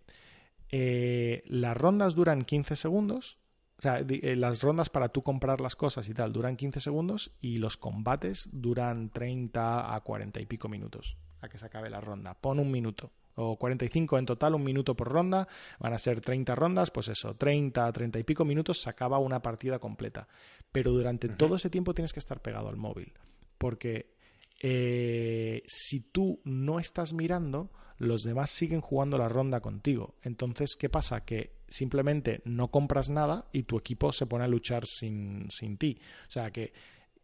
eh, las rondas duran 15 segundos. O sea, eh, las rondas para tú comprar las cosas y tal duran 15 segundos y los combates duran 30 a 40 y pico minutos que se acabe la ronda. Pon un minuto o 45 en total, un minuto por ronda, van a ser 30 rondas, pues eso, 30, 30 y pico minutos se acaba una partida completa. Pero durante todo ese tiempo tienes que estar pegado al móvil, porque eh, si tú no estás mirando, los demás siguen jugando la ronda contigo. Entonces, ¿qué pasa? Que simplemente no compras nada y tu equipo se pone a luchar sin, sin ti. O sea que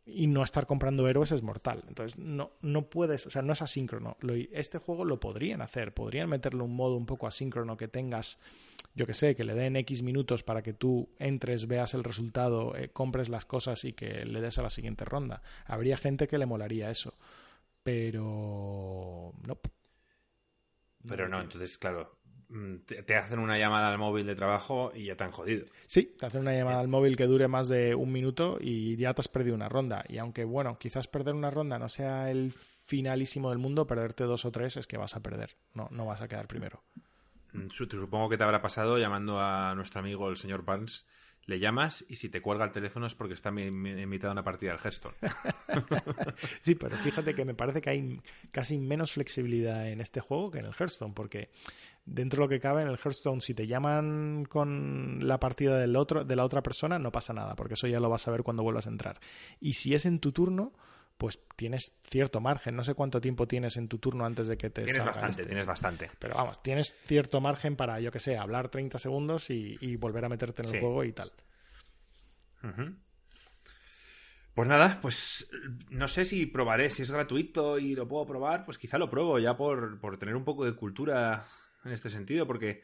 y no estar comprando héroes es mortal. Entonces, no, no puedes, o sea, no es asíncrono. este juego lo podrían hacer, podrían meterle un modo un poco asíncrono que tengas, yo que sé, que le den X minutos para que tú entres, veas el resultado, eh, compres las cosas y que le des a la siguiente ronda. Habría gente que le molaría eso. Pero. No. Pero no, entonces, claro, te, hacen una llamada al móvil de trabajo y ya te han jodido. Sí, te hacen una llamada al móvil que dure más de un minuto y ya te has perdido una ronda. Y aunque, bueno, quizás perder una ronda no sea el finalísimo del mundo, perderte dos o tres es que vas a perder. No, no vas a quedar primero. Mm, supongo que te habrá pasado llamando a nuestro amigo el señor Barnes le llamas y si te cuelga el teléfono es porque está invitado a una partida del Hearthstone. sí, pero fíjate que me parece que hay casi menos flexibilidad en este juego que en el Hearthstone, porque dentro de lo que cabe en el Hearthstone, si te llaman con la partida del otro, de la otra persona, no pasa nada, porque eso ya lo vas a ver cuando vuelvas a entrar. Y si es en tu turno, pues tienes cierto margen. No sé cuánto tiempo tienes en tu turno antes de que te Tienes bastante, este. tienes bastante. Pero vamos, tienes cierto margen para, yo que sé, hablar 30 segundos y, volver a meterte en el juego y tal. Pues nada, pues no sé si probaré, si es gratuito y lo puedo probar, pues quizá lo pruebo ya por, por tener un poco de cultura en este sentido, porque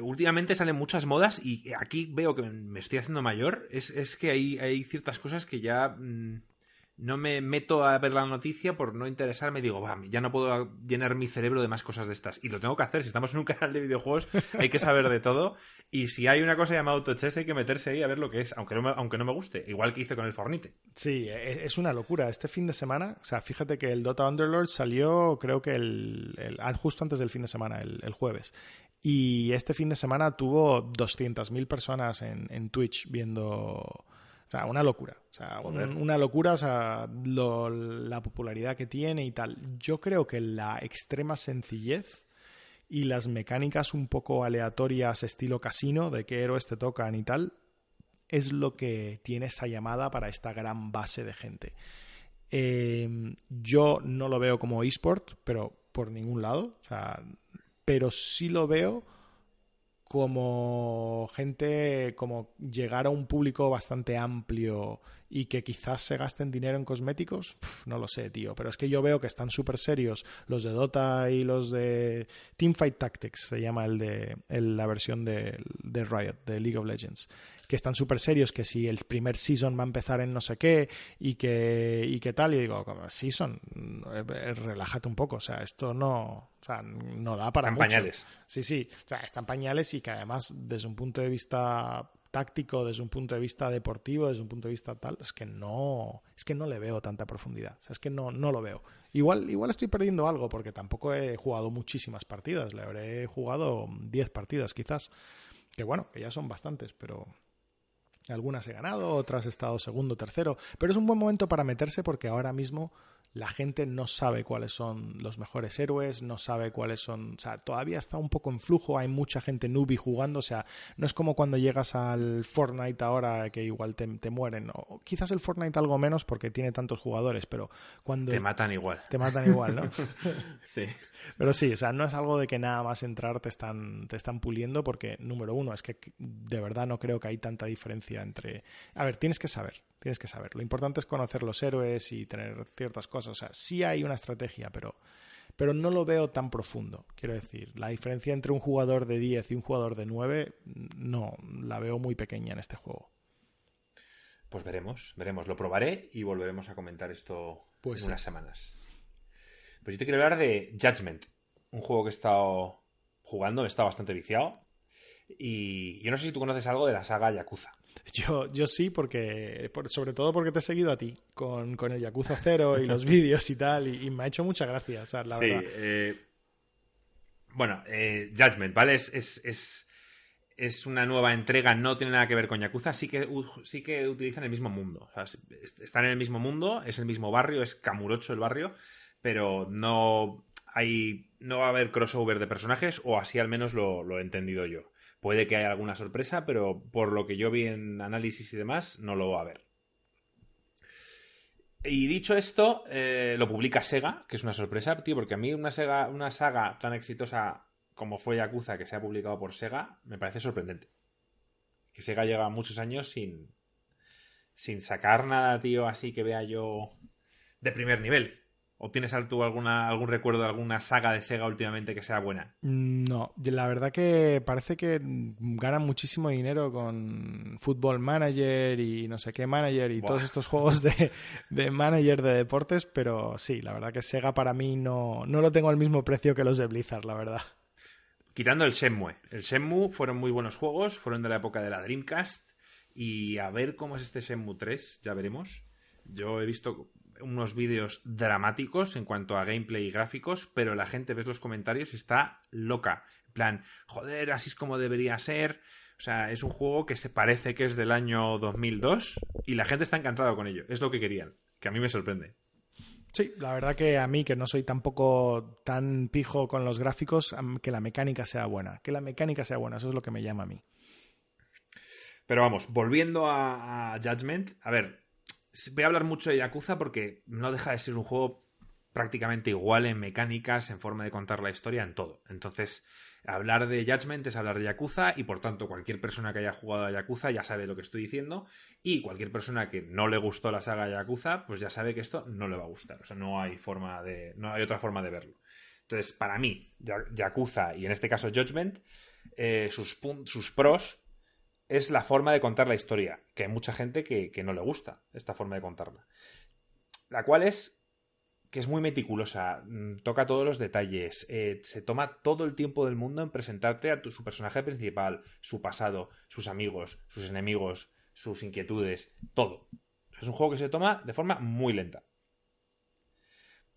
últimamente salen muchas modas y aquí veo que me estoy haciendo mayor, es, es que hay, hay ciertas cosas que ya... Mm, no me meto a ver la noticia por no interesarme. Digo, va, ya no puedo llenar mi cerebro de más cosas de estas. Y lo tengo que hacer. Si estamos en un canal de videojuegos, hay que saber de todo. Y si hay una cosa llamada autochess, hay que meterse ahí a ver lo que es, aunque no me, aunque no me guste. Igual que hice con el Fornite. Sí, e, es una locura. Este fin de semana, o sea, fíjate que el Dota Underlord salió, creo que el, ah, justo antes del fin de semana, el, jueves. Y este fin de semana tuvo 200.000 personas en, en Twitch viendo o sea, una locura. O sea, una locura, o sea, la popularidad que tiene y tal. Yo creo que la extrema sencillez y las mecánicas un poco aleatorias, estilo casino, de qué héroes te tocan y tal, es lo que tiene esa llamada para esta gran base de gente. Em, yo no lo veo como eSport, pero por ningún lado. O sea, pero sí lo veo como gente, como llegar a un público bastante amplio y que quizás se gasten dinero en cosméticos, no lo sé, tío. Pero es que yo veo que están súper serios los de Dota y los de Teamfight Tactics, se llama el de la versión de, de Riot, de League of Legends que están súper serios, que si el primer season va a empezar en no sé qué y que, y qué tal, y digo, season, eh, relájate un poco, o sea, esto no, o sea, no da para están pañales. Sí, sí, o sea, están pañales y que además desde un punto de vista táctico, desde un punto de vista deportivo, desde un punto de vista tal, es que no, es que no le veo tanta profundidad, o sea, es que no, no lo veo. Igual, igual estoy perdiendo algo porque tampoco he jugado muchísimas partidas, le habré jugado 10 partidas quizás, que bueno, que ya son bastantes, pero algunas he ganado, otras he estado segundo, tercero, pero es un buen momento para meterse porque ahora mismo la gente no sabe cuáles son los mejores héroes, no sabe cuáles son, o sea, todavía está un poco en flujo, hay mucha gente newbie jugando, o sea, no es como cuando llegas al Fortnite ahora que igual te, mueren, o quizás el Fortnite algo menos porque tiene tantos jugadores, pero cuando... Te matan igual. Te matan igual, ¿no? sí. Pero sí, o sea, no es algo de que nada más entrar te están, te están puliendo porque, número uno, es que de verdad no creo que hay tanta diferencia entre... A ver, tienes que saber, tienes que saber. Lo importante es conocer los héroes y tener ciertas cosas. O sea, sí hay una estrategia, pero, pero no lo veo tan profundo. Quiero decir, la diferencia entre un jugador de 10 y un jugador de 9, no, la veo muy pequeña en este juego. Pues veremos, veremos. Lo probaré y volveremos a comentar esto pues en unas semanas. Pues yo te quiero hablar de Judgment, un juego que he estado jugando, he estado bastante viciado. Y yo no sé si tú conoces algo de la saga Yakuza. Yo, yo sí, porque sobre todo porque te he seguido a ti con, el Yakuza 0 y los vídeos y tal, y, me ha hecho mucha gracia, o la sí, Eh, bueno, eh, Judgment, ¿vale? Es, es, es, una nueva entrega, no tiene nada que ver con Yakuza, sí que, sí que utilizan el mismo mundo. están en el mismo mundo, es el mismo barrio, es Kamurocho el barrio, pero no hay no va a haber crossover de personajes o así al menos lo, he entendido yo. Puede que haya alguna sorpresa, pero por lo que yo vi en análisis y demás, no lo va a haber. Y dicho esto, eh, lo publica Sega, que es una sorpresa, tío, porque a mí una, Sega, una saga tan exitosa como fue Yakuza, que se ha publicado por Sega, me parece sorprendente. Que Sega lleva muchos años sin, sin sacar nada, tío, así que vea yo de primer nivel. ¿O tienes tú alguna, algún recuerdo de alguna saga de Sega últimamente que sea buena? No, la verdad que parece que ganan muchísimo dinero con Football Manager y no sé qué Manager y todos estos juegos de, de, manager de deportes, pero sí, la verdad que Sega para mí no, no lo tengo al mismo precio que los de Blizzard, la verdad. Quitando el Shenmue. El Shenmue fueron muy buenos juegos, fueron de la época de la Dreamcast y a ver cómo es este Shenmue 3, ya veremos. Yo he visto unos vídeos dramáticos en cuanto a gameplay y gráficos, pero la gente ves los comentarios está loca. En plan, joder, así es como debería ser. O sea, es un juego que se parece que es del año 2002 y la gente está encantada con ello. Es lo que querían, que a mí me sorprende. Sí, la verdad que a mí, que no soy tampoco tan pijo con los gráficos, que la mecánica sea buena. Que la mecánica sea buena, eso es lo que me llama a mí. Pero vamos, volviendo a, a Judgment, a ver, voy a hablar mucho de Yakuza porque no deja de ser un juego prácticamente igual en mecánicas, en forma de contar la historia, en todo. Entonces, hablar de Judgment es hablar de Yakuza y por tanto cualquier persona que haya jugado a Yakuza ya sabe lo que estoy diciendo y cualquier persona que no le gustó la saga Yakuza pues ya sabe que esto no le va a gustar. O sea, no hay forma de no hay otra forma de verlo. Entonces, para mí, Yakuza y en este caso Judgment, eh, sus, sus pros es la forma de contar la historia, que hay mucha gente que, no le gusta esta forma de contarla. La cual es que es muy meticulosa, mm, toca todos los detalles, eh, se toma todo el tiempo del mundo en presentarte a tu, su personaje principal, su pasado, sus amigos, sus enemigos, sus inquietudes, todo. Es un juego que se toma de forma muy lenta.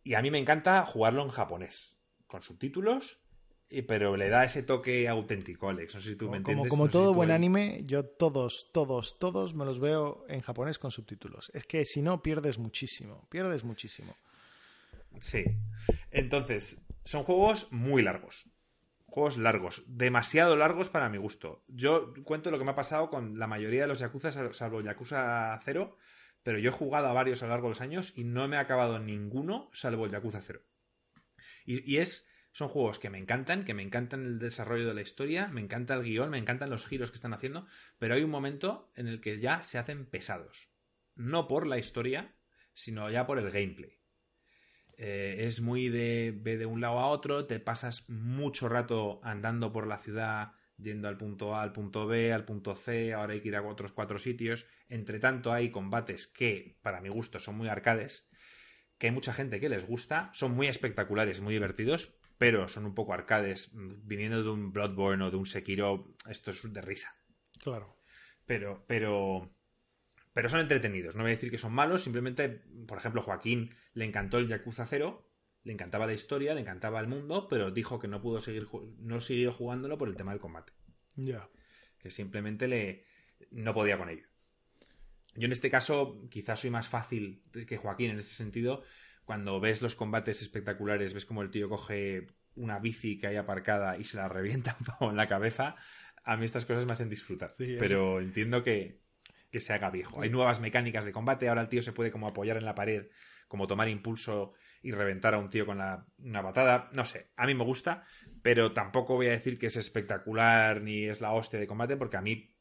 Y a mí me encanta jugarlo en japonés, con subtítulos pero le da ese toque auténtico, Alex. No sé si tú me entiendes. Como, todo buen anime, yo todos, todos, todos me los veo en japonés con subtítulos. Es que si no, pierdes muchísimo. Pierdes muchísimo. Sí. Entonces, son juegos muy largos. Juegos largos, demasiado largos para mi gusto. Yo cuento lo que me ha pasado con la mayoría de los Yakuza, salvo Yakuza 0, pero yo he jugado a varios a lo largo de los años y no me ha acabado ninguno salvo el Yakuza 0. Y, es, son juegos que me encantan, que me encantan el desarrollo de la historia, me encanta el guion, me encantan los giros que están haciendo, pero hay un momento en el que ya se hacen pesados. No por la historia, sino ya por el gameplay. Eh, es muy de, de un lado a otro, te pasas mucho rato andando por la ciudad, yendo al punto A, al punto B, al punto C, ahora hay que ir a otros cuatro sitios. Entre tanto hay combates que, para mi gusto, son muy arcades, que hay mucha gente que les gusta, son muy espectaculares, muy divertidos, pero son un poco arcades. Viniendo de un Bloodborne o de un Sekiro, esto es de risa. Claro. Pero, pero, pero son entretenidos. No voy a decir que son malos, simplemente, por ejemplo, Joaquín le encantó el Yakuza 0, le encantaba la historia, le encantaba el mundo, pero dijo que no pudo seguir, no siguió jugándolo por el tema del combate. Ya. Que simplemente le, no podía con ello. Yo en este caso quizás soy más fácil que Joaquín en este sentido. Cuando ves los combates espectaculares, ves como el tío coge una bici que hay aparcada y se la revienta en la cabeza, a mí estas cosas me hacen disfrutar. pero entiendo que, que se haga viejo. Hay nuevas mecánicas de combate, ahora el tío se puede como apoyar en la pared, como tomar impulso y reventar a un tío con una patada. No sé, a mí me gusta, pero tampoco voy a decir que es espectacular ni es la hostia de combate, porque a mí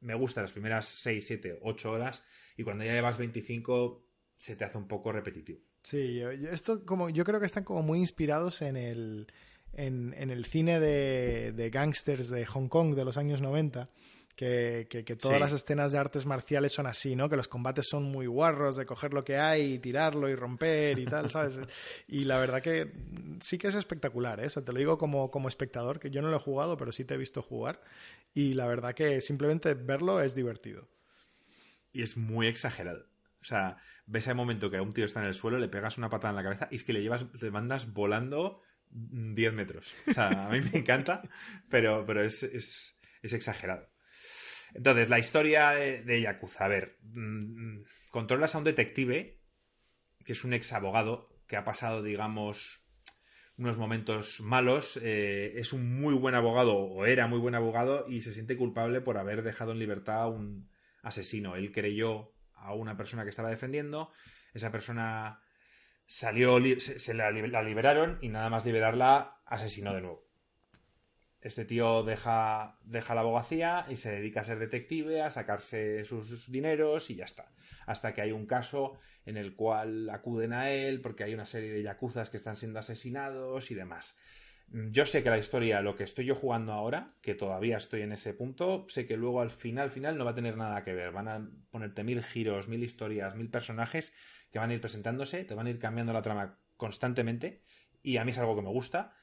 me gusta las primeras 6, 7, 8 horas y cuando ya llevas 25 se te hace un poco repetitivo. Sí, esto como, yo creo que están como muy inspirados en el, en, el cine de, de gangsters de Hong Kong de los años 90 que, que, todas las escenas de artes marciales son así, ¿no? Que los combates son muy guarros de coger lo que hay y tirarlo y romper y tal, ¿sabes? y la verdad que sí que es espectacular, ¿eh? O te lo digo como, como espectador, que yo no lo he jugado, pero sí te he visto jugar. Y la verdad que simplemente verlo es divertido. Y es muy exagerado. O sea, ves el momento que un tío está en el suelo, le pegas una patada en la cabeza y es que le llevas, te mandas volando 10 metros. O sea, a mí me encanta, pero, pero es, es, es exagerado. Entonces, la historia de, Yakuza. A ver, mm, controlas a un detective, que es un ex abogado, que ha pasado, digamos, unos momentos malos. Eh, es un muy buen abogado, o era muy buen abogado, y se siente culpable por haber dejado en libertad a un asesino. Él creyó a una persona que estaba defendiendo. Esa persona salió, se, la liberaron y nada más liberarla, asesinó de nuevo. Este tío deja, deja la abogacía y se dedica a ser detective, a sacarse sus, dineros y ya está. Hasta que hay un caso en el cual acuden a él porque hay una serie de yakuzas que están siendo asesinados y demás. Yo sé que la historia, lo que estoy yo jugando ahora, que todavía estoy en ese punto, sé que luego al final, final no va a tener nada que ver. Van a ponerte mil giros, mil historias, mil personajes que van a ir presentándose, te van a ir cambiando la trama constantemente y a mí es algo que me gusta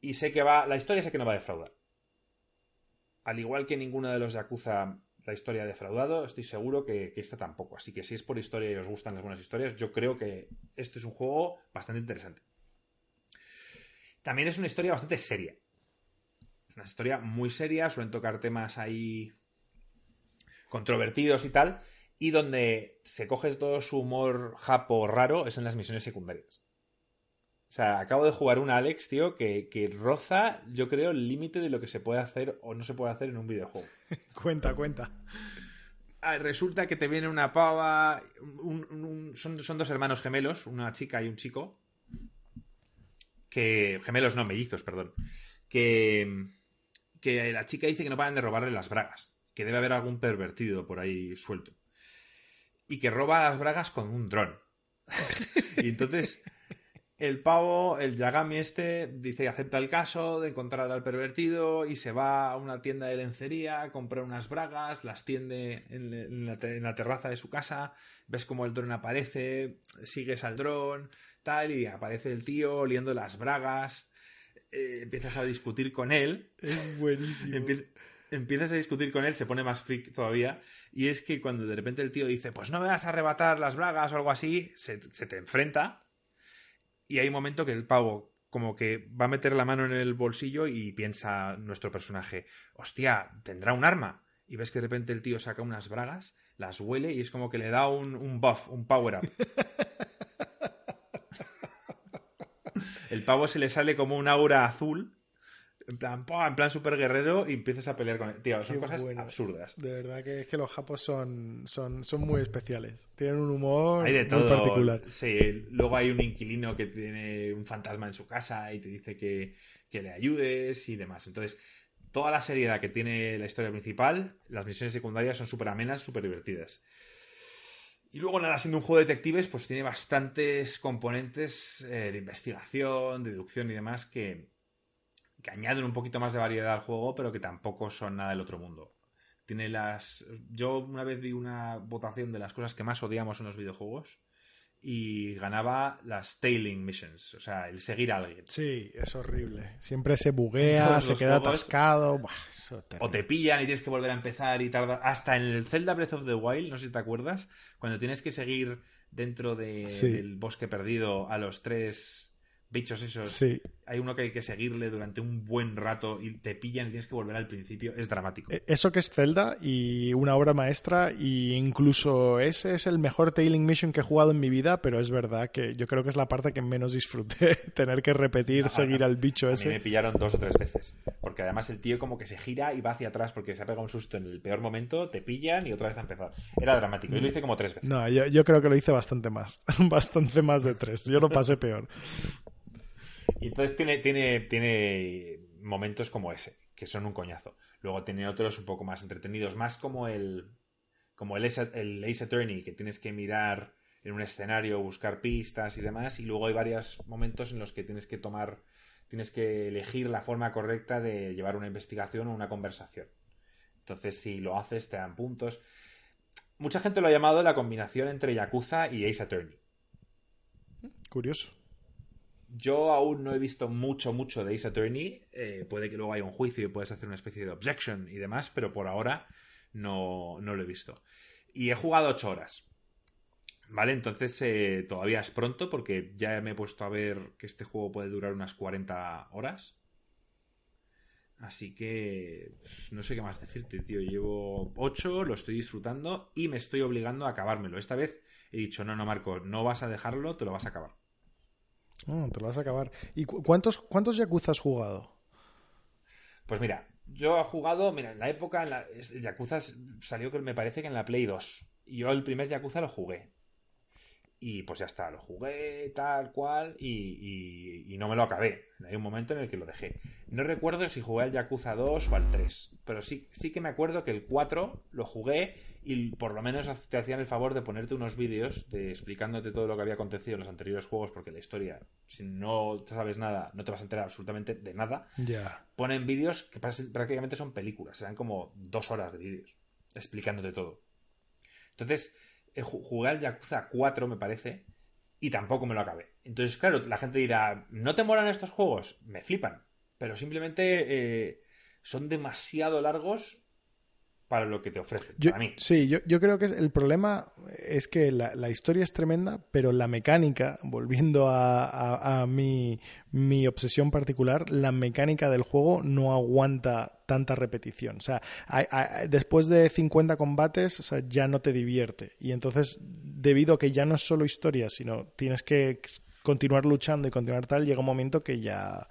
y sé que va. La historia sé que no va a defraudar. Al igual que ninguno de los Yakuza la historia ha defraudado, estoy seguro que, esta tampoco. Así que si es por historia y os gustan las buenas historias, yo creo que este es un juego bastante interesante. También es una historia bastante seria. Una historia muy seria, suelen tocar temas ahí controvertidos y tal, y donde se coge todo su humor japo raro es en las misiones secundarias. O sea, acabo de jugar una Alex, tío, que, que roza, yo creo, el límite de lo que se puede hacer o no se puede hacer en un videojuego. cuenta, cuenta. Ah, resulta que te viene una pava. son, son, dos hermanos gemelos, una chica y un chico. Que. Gemelos no, mellizos, perdón. Que. Que la chica dice que no paran de robarle las bragas. Que debe haber algún pervertido por ahí suelto. Y que roba las bragas con un dron. y entonces el pavo, el Yagami este, dice acepta el caso de encontrar al pervertido y se va a una tienda de lencería a comprar unas bragas, las tiende en, la, terraza de su casa, ves como el dron aparece, sigues al dron, tal, y aparece el tío oliendo las bragas, eh, empiezas a discutir con él. Es buenísimo. empiezas a discutir con él, se pone más freak todavía, y es que cuando de repente el tío dice, pues no me vas a arrebatar las bragas o algo así, se te enfrenta y hay un momento que el pavo como que va a meter la mano en el bolsillo y piensa nuestro personaje, hostia, ¿tendrá un arma? Y ves que de repente el tío saca unas bragas, las huele y es como que le da un, un buff, un power up. el pavo se le sale como un aura azul, En plan, ¡pua! en plan super guerrero y empiezas a pelear con él. Tío, son Qué cosas bueno. absurdas. De verdad que es que los japos son, son, son muy especiales. Tienen un humor Hay de muy particular. Sí, luego hay un inquilino que tiene un fantasma en su casa y te dice que, que le ayudes y demás. Entonces, toda la seriedad que tiene la historia principal, las misiones secundarias son súper amenas, súper divertidas. Y luego, nada, siendo un juego de detectives, pues tiene bastantes componentes eh, de investigación, deducción y demás que, que añaden un poquito más de variedad al juego, pero que tampoco son nada del otro mundo. Tiene las. Yo una vez vi una votación de las cosas que más odiamos en los videojuegos y ganaba las tailing missions, o sea, el seguir a alguien. Sí, es horrible. Siempre se buguea, todos se queda juegos. atascado. Buah, eso es O te pillan y tienes que volver a empezar y tarda. Hasta en el Zelda Breath of the Wild, no sé si te acuerdas, cuando tienes que seguir dentro de- Sí. del bosque perdido a los tres bichos esos. Sí, Hay uno que hay que seguirle durante un buen rato y te pillan y tienes que volver al principio. Es dramático. E- Eso que es Zelda y una obra maestra, y incluso ese es el mejor Tailing Mission que he jugado en mi vida, pero es verdad que yo creo que es la parte que menos disfruté, tener que repetir, seguir no. al bicho A mí me ese. pillaron dos o tres veces. Porque además el tío como que se gira y va hacia atrás porque se ha pegado un susto en el peor momento, te pillan y otra vez a empezar. Era dramático. Yo lo hice como tres veces. No, yo, yo creo que lo hice bastante más, bastante más de tres. Yo lo pasé peor. Y entonces tiene, tiene, tiene momentos como ese, que son un coñazo. Luego tiene otros un poco más entretenidos, más como el, como el Ace, el Ace Attorney, que tienes que mirar en un escenario, buscar pistas y demás. Y luego hay varios momentos en los que tienes que tomar, tienes que elegir la forma correcta de llevar una investigación o una conversación. Entonces, si lo haces, te dan puntos. Mucha gente lo ha llamado la combinación entre Yakuza y Ace Attorney. Curioso. Yo aún no he visto mucho, mucho de Ace Attorney. Eh, puede que luego haya un juicio y puedas hacer una especie de objection y demás, pero por ahora no, no lo he visto. Y he jugado 8 horas. Vale, entonces eh, todavía es pronto porque ya me he puesto a ver que este juego puede durar unas 40 horas. Así que no sé qué más decirte, tío. Llevo 8, lo estoy disfrutando y me estoy obligando a acabármelo. Esta vez he dicho, no, no, Marco, no vas a dejarlo, te lo vas a acabar. Mm, te lo vas a acabar. ¿Y cu- cuántos, cuántos Yakuza has jugado? Pues mira, yo he jugado, mira, en la época, en la, Yakuza salió que me parece que en la Play 2. Y yo el primer Yakuza lo jugué. Y pues ya está, lo jugué tal cual y, y- y no me lo acabé. Hay un momento en el que lo dejé. No recuerdo si jugué al Yakuza 2 o al 3, pero sí, sí que me acuerdo que el 4 lo jugué y por lo menos te hacían el favor de ponerte unos vídeos de explicándote todo lo que había acontecido en los anteriores juegos, porque la historia, si no sabes nada, no te vas a enterar absolutamente de nada Ya. ponen vídeos que prácticamente son películas, serán como dos horas de vídeos explicándote todo. Entonces, jugué al Yakuza 4, me parece, y tampoco me lo acabé. Entonces, claro, la gente dirá, ¿no te molan estos juegos? Me flipan, pero simplemente eh, son demasiado largos para lo que te ofrecen, Yo- para mí. Sí, yo, yo creo que el problema es que la, la historia es tremenda, pero la mecánica, volviendo a, a- a mi, mi obsesión particular, la mecánica del juego no aguanta tanta repetición. O sea, después de 50 combates, o sea, ya no te divierte. Y entonces, debido a que ya no es solo historia, sino tienes que continuar luchando y continuar tal, llega un momento que ya,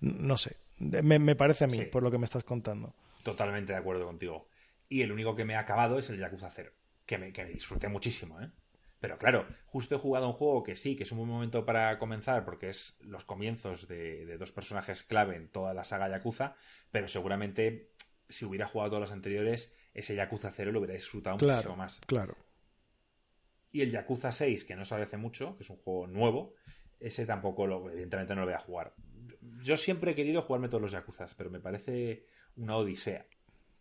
no sé, me, me parece a mí, Sí. por lo que me estás contando. Totalmente de acuerdo contigo. Y el único que me ha acabado es el Yakuza 0, que me, que me disfruté muchísimo, ¿eh? Pero claro, justo he jugado un juego que sí, que es un buen momento para comenzar, porque es los comienzos de, de dos personajes clave en toda la saga Yakuza, pero seguramente si hubiera jugado todos los anteriores, ese Yakuza 0 lo hubiera disfrutado muchísimo Claro, más. claro. Y el Yakuza 6, que no sale hace mucho, que es un juego nuevo, ese tampoco, lo, evidentemente, no lo voy a jugar. Yo siempre he querido jugarme todos los Yakuzas, pero me parece una odisea.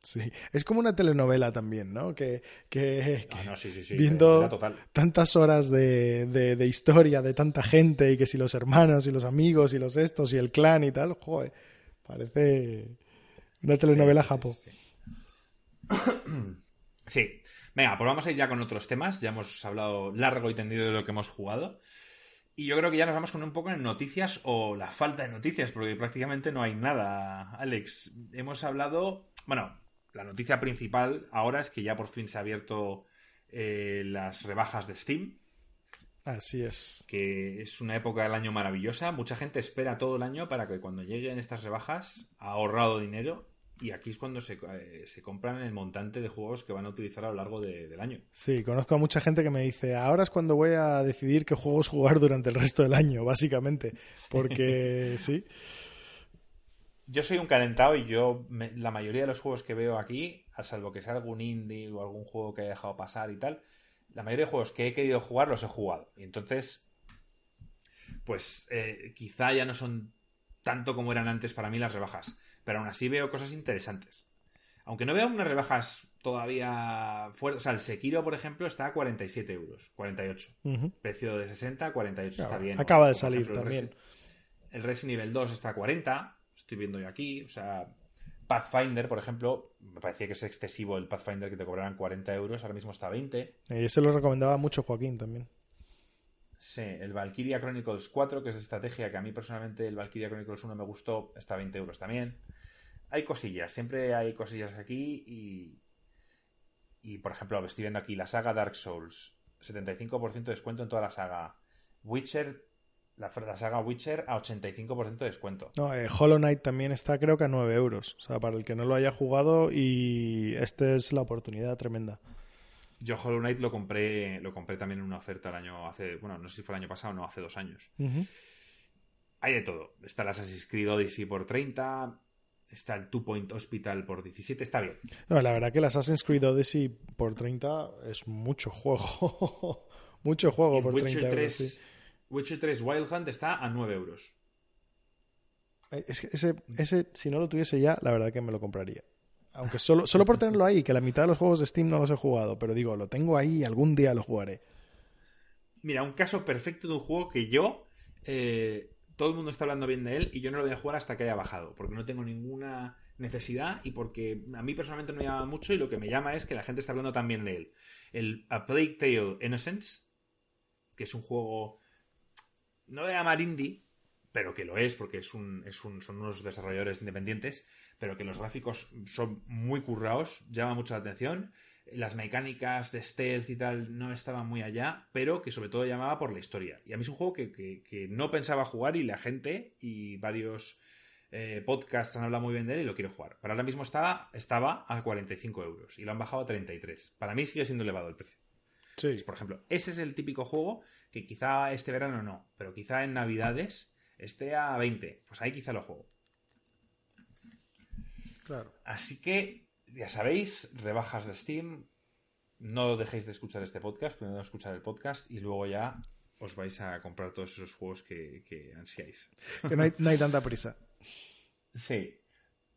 Sí, es como una telenovela también, ¿no? Que, que, Ah, que no, sí, sí, sí. viendo total. tantas horas de, de- de historia de tanta gente y que si los hermanos y los amigos y los estos y el clan y tal, joder, parece una telenovela japo. Sí. Venga, pues vamos a ir ya con otros temas. Ya hemos hablado largo y tendido de lo que hemos jugado. Y yo creo que ya nos vamos con un poco en noticias o la falta de noticias, porque prácticamente no hay nada, Alex. Hemos hablado. Bueno, la noticia principal ahora es que ya por fin se ha abierto eh, las rebajas de Steam. Así es. Que es una época del año maravillosa. Mucha gente espera todo el año para que cuando lleguen estas rebajas ha ahorrado dinero y aquí es cuando se, eh, se, compran el montante de juegos que van a utilizar a lo largo del año. Sí, conozco a mucha gente que me dice, ahora es cuando voy a decidir qué juegos jugar durante el resto del año, básicamente. Porque sí. Yo soy un calentado y yo la mayoría de los juegos que veo aquí, a salvo que sea algún indie o algún juego que haya dejado pasar y tal, la mayoría de juegos que he querido jugar los he jugado. Y entonces, pues eh, quizá ya no son tanto como eran antes para mí las rebajas pero aún así veo cosas interesantes. Aunque no veo unas rebajas todavía fuertes. O sea, el Sekiro, por ejemplo, está a 47 euros, 48. Precio de 60 a 48, está bien. Acaba de salir también. El Resident Evil 2 está a 40, estoy viendo yo aquí. O sea, Pathfinder, por ejemplo, me parecía que es excesivo el Pathfinder que te cobraran 40 euros, ahora mismo está a 20. Y ese lo recomendaba mucho Joaquín también. Sí, el Valkyria Chronicles 4, que es de estrategia, que a mí personalmente el Valkyria Chronicles 1 me gustó, está a 20 euros también. Hay cosillas, siempre hay cosillas aquí y. Y por ejemplo, estoy viendo aquí la saga Dark Souls, 75% de descuento en toda la saga. Witcher, la, saga Witcher a 85% de descuento. No, eh, Hollow Knight también está creo que a 9 euros. O sea, para el que no lo haya jugado y esta es la oportunidad tremenda. Yo Hollow Knight lo compré, lo compré también en una oferta el año hace, bueno, no sé si fue el año pasado o no, hace dos años. Hay de todo. Está el Assassin's Creed Odyssey por 30, está el Two Point Hospital por 17, está bien. No, la verdad que el Assassin's Creed Odyssey por 30 es mucho juego. mucho juego por Witcher 30 euros. Witcher 3 Wild Hunt está a 9 euros. Es que ese, ese, si no lo tuviese ya, la verdad que me lo compraría. Aunque solo, solo por tenerlo ahí, que la mitad de los juegos de Steam no los he jugado, pero digo, lo tengo ahí y algún día lo jugaré. Mira, un caso perfecto de un juego que yo, eh, todo el mundo está hablando bien de él y yo no lo voy a jugar hasta que haya bajado, porque no tengo ninguna necesidad y porque a mí personalmente no me llama mucho y lo que me llama es que la gente está hablando también de él. El A Plague Tale Innocence, que es un juego, no a llamar indie, pero que lo es porque es un, es un, son unos desarrolladores independientes, pero que los gráficos son muy currados, llama mucho la atención. Las mecánicas de stealth y tal no estaban muy allá, pero que sobre todo llamaba por la historia. Y a mí es un juego que, no pensaba jugar y la gente y varios eh, podcasts han hablado muy bien de él y lo quiero jugar. Pero ahora mismo estaba, estaba a 45 euros y lo han bajado a 33. Para mí sigue siendo elevado el precio. Sí. por ejemplo, ese es el típico juego que quizá este verano no, pero quizá en Navidades esté a 20. Pues ahí quizá lo juego. Claro. Así que, ya sabéis, rebajas de Steam. No dejéis de escuchar este podcast, primero escuchar el podcast y luego ya os vais a comprar todos esos juegos que, ansiáis. Que no hay, no hay tanta prisa. Sí.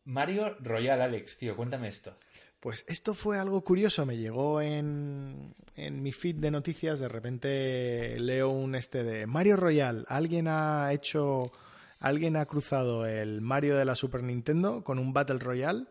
Mario Royal, Alex, tío, cuéntame esto. Pues esto fue algo curioso, me llegó en, en, mi feed de noticias, de repente leo un este de Mario Royal, alguien ha hecho, alguien ha cruzado el Mario de la Super Nintendo con un Battle Royale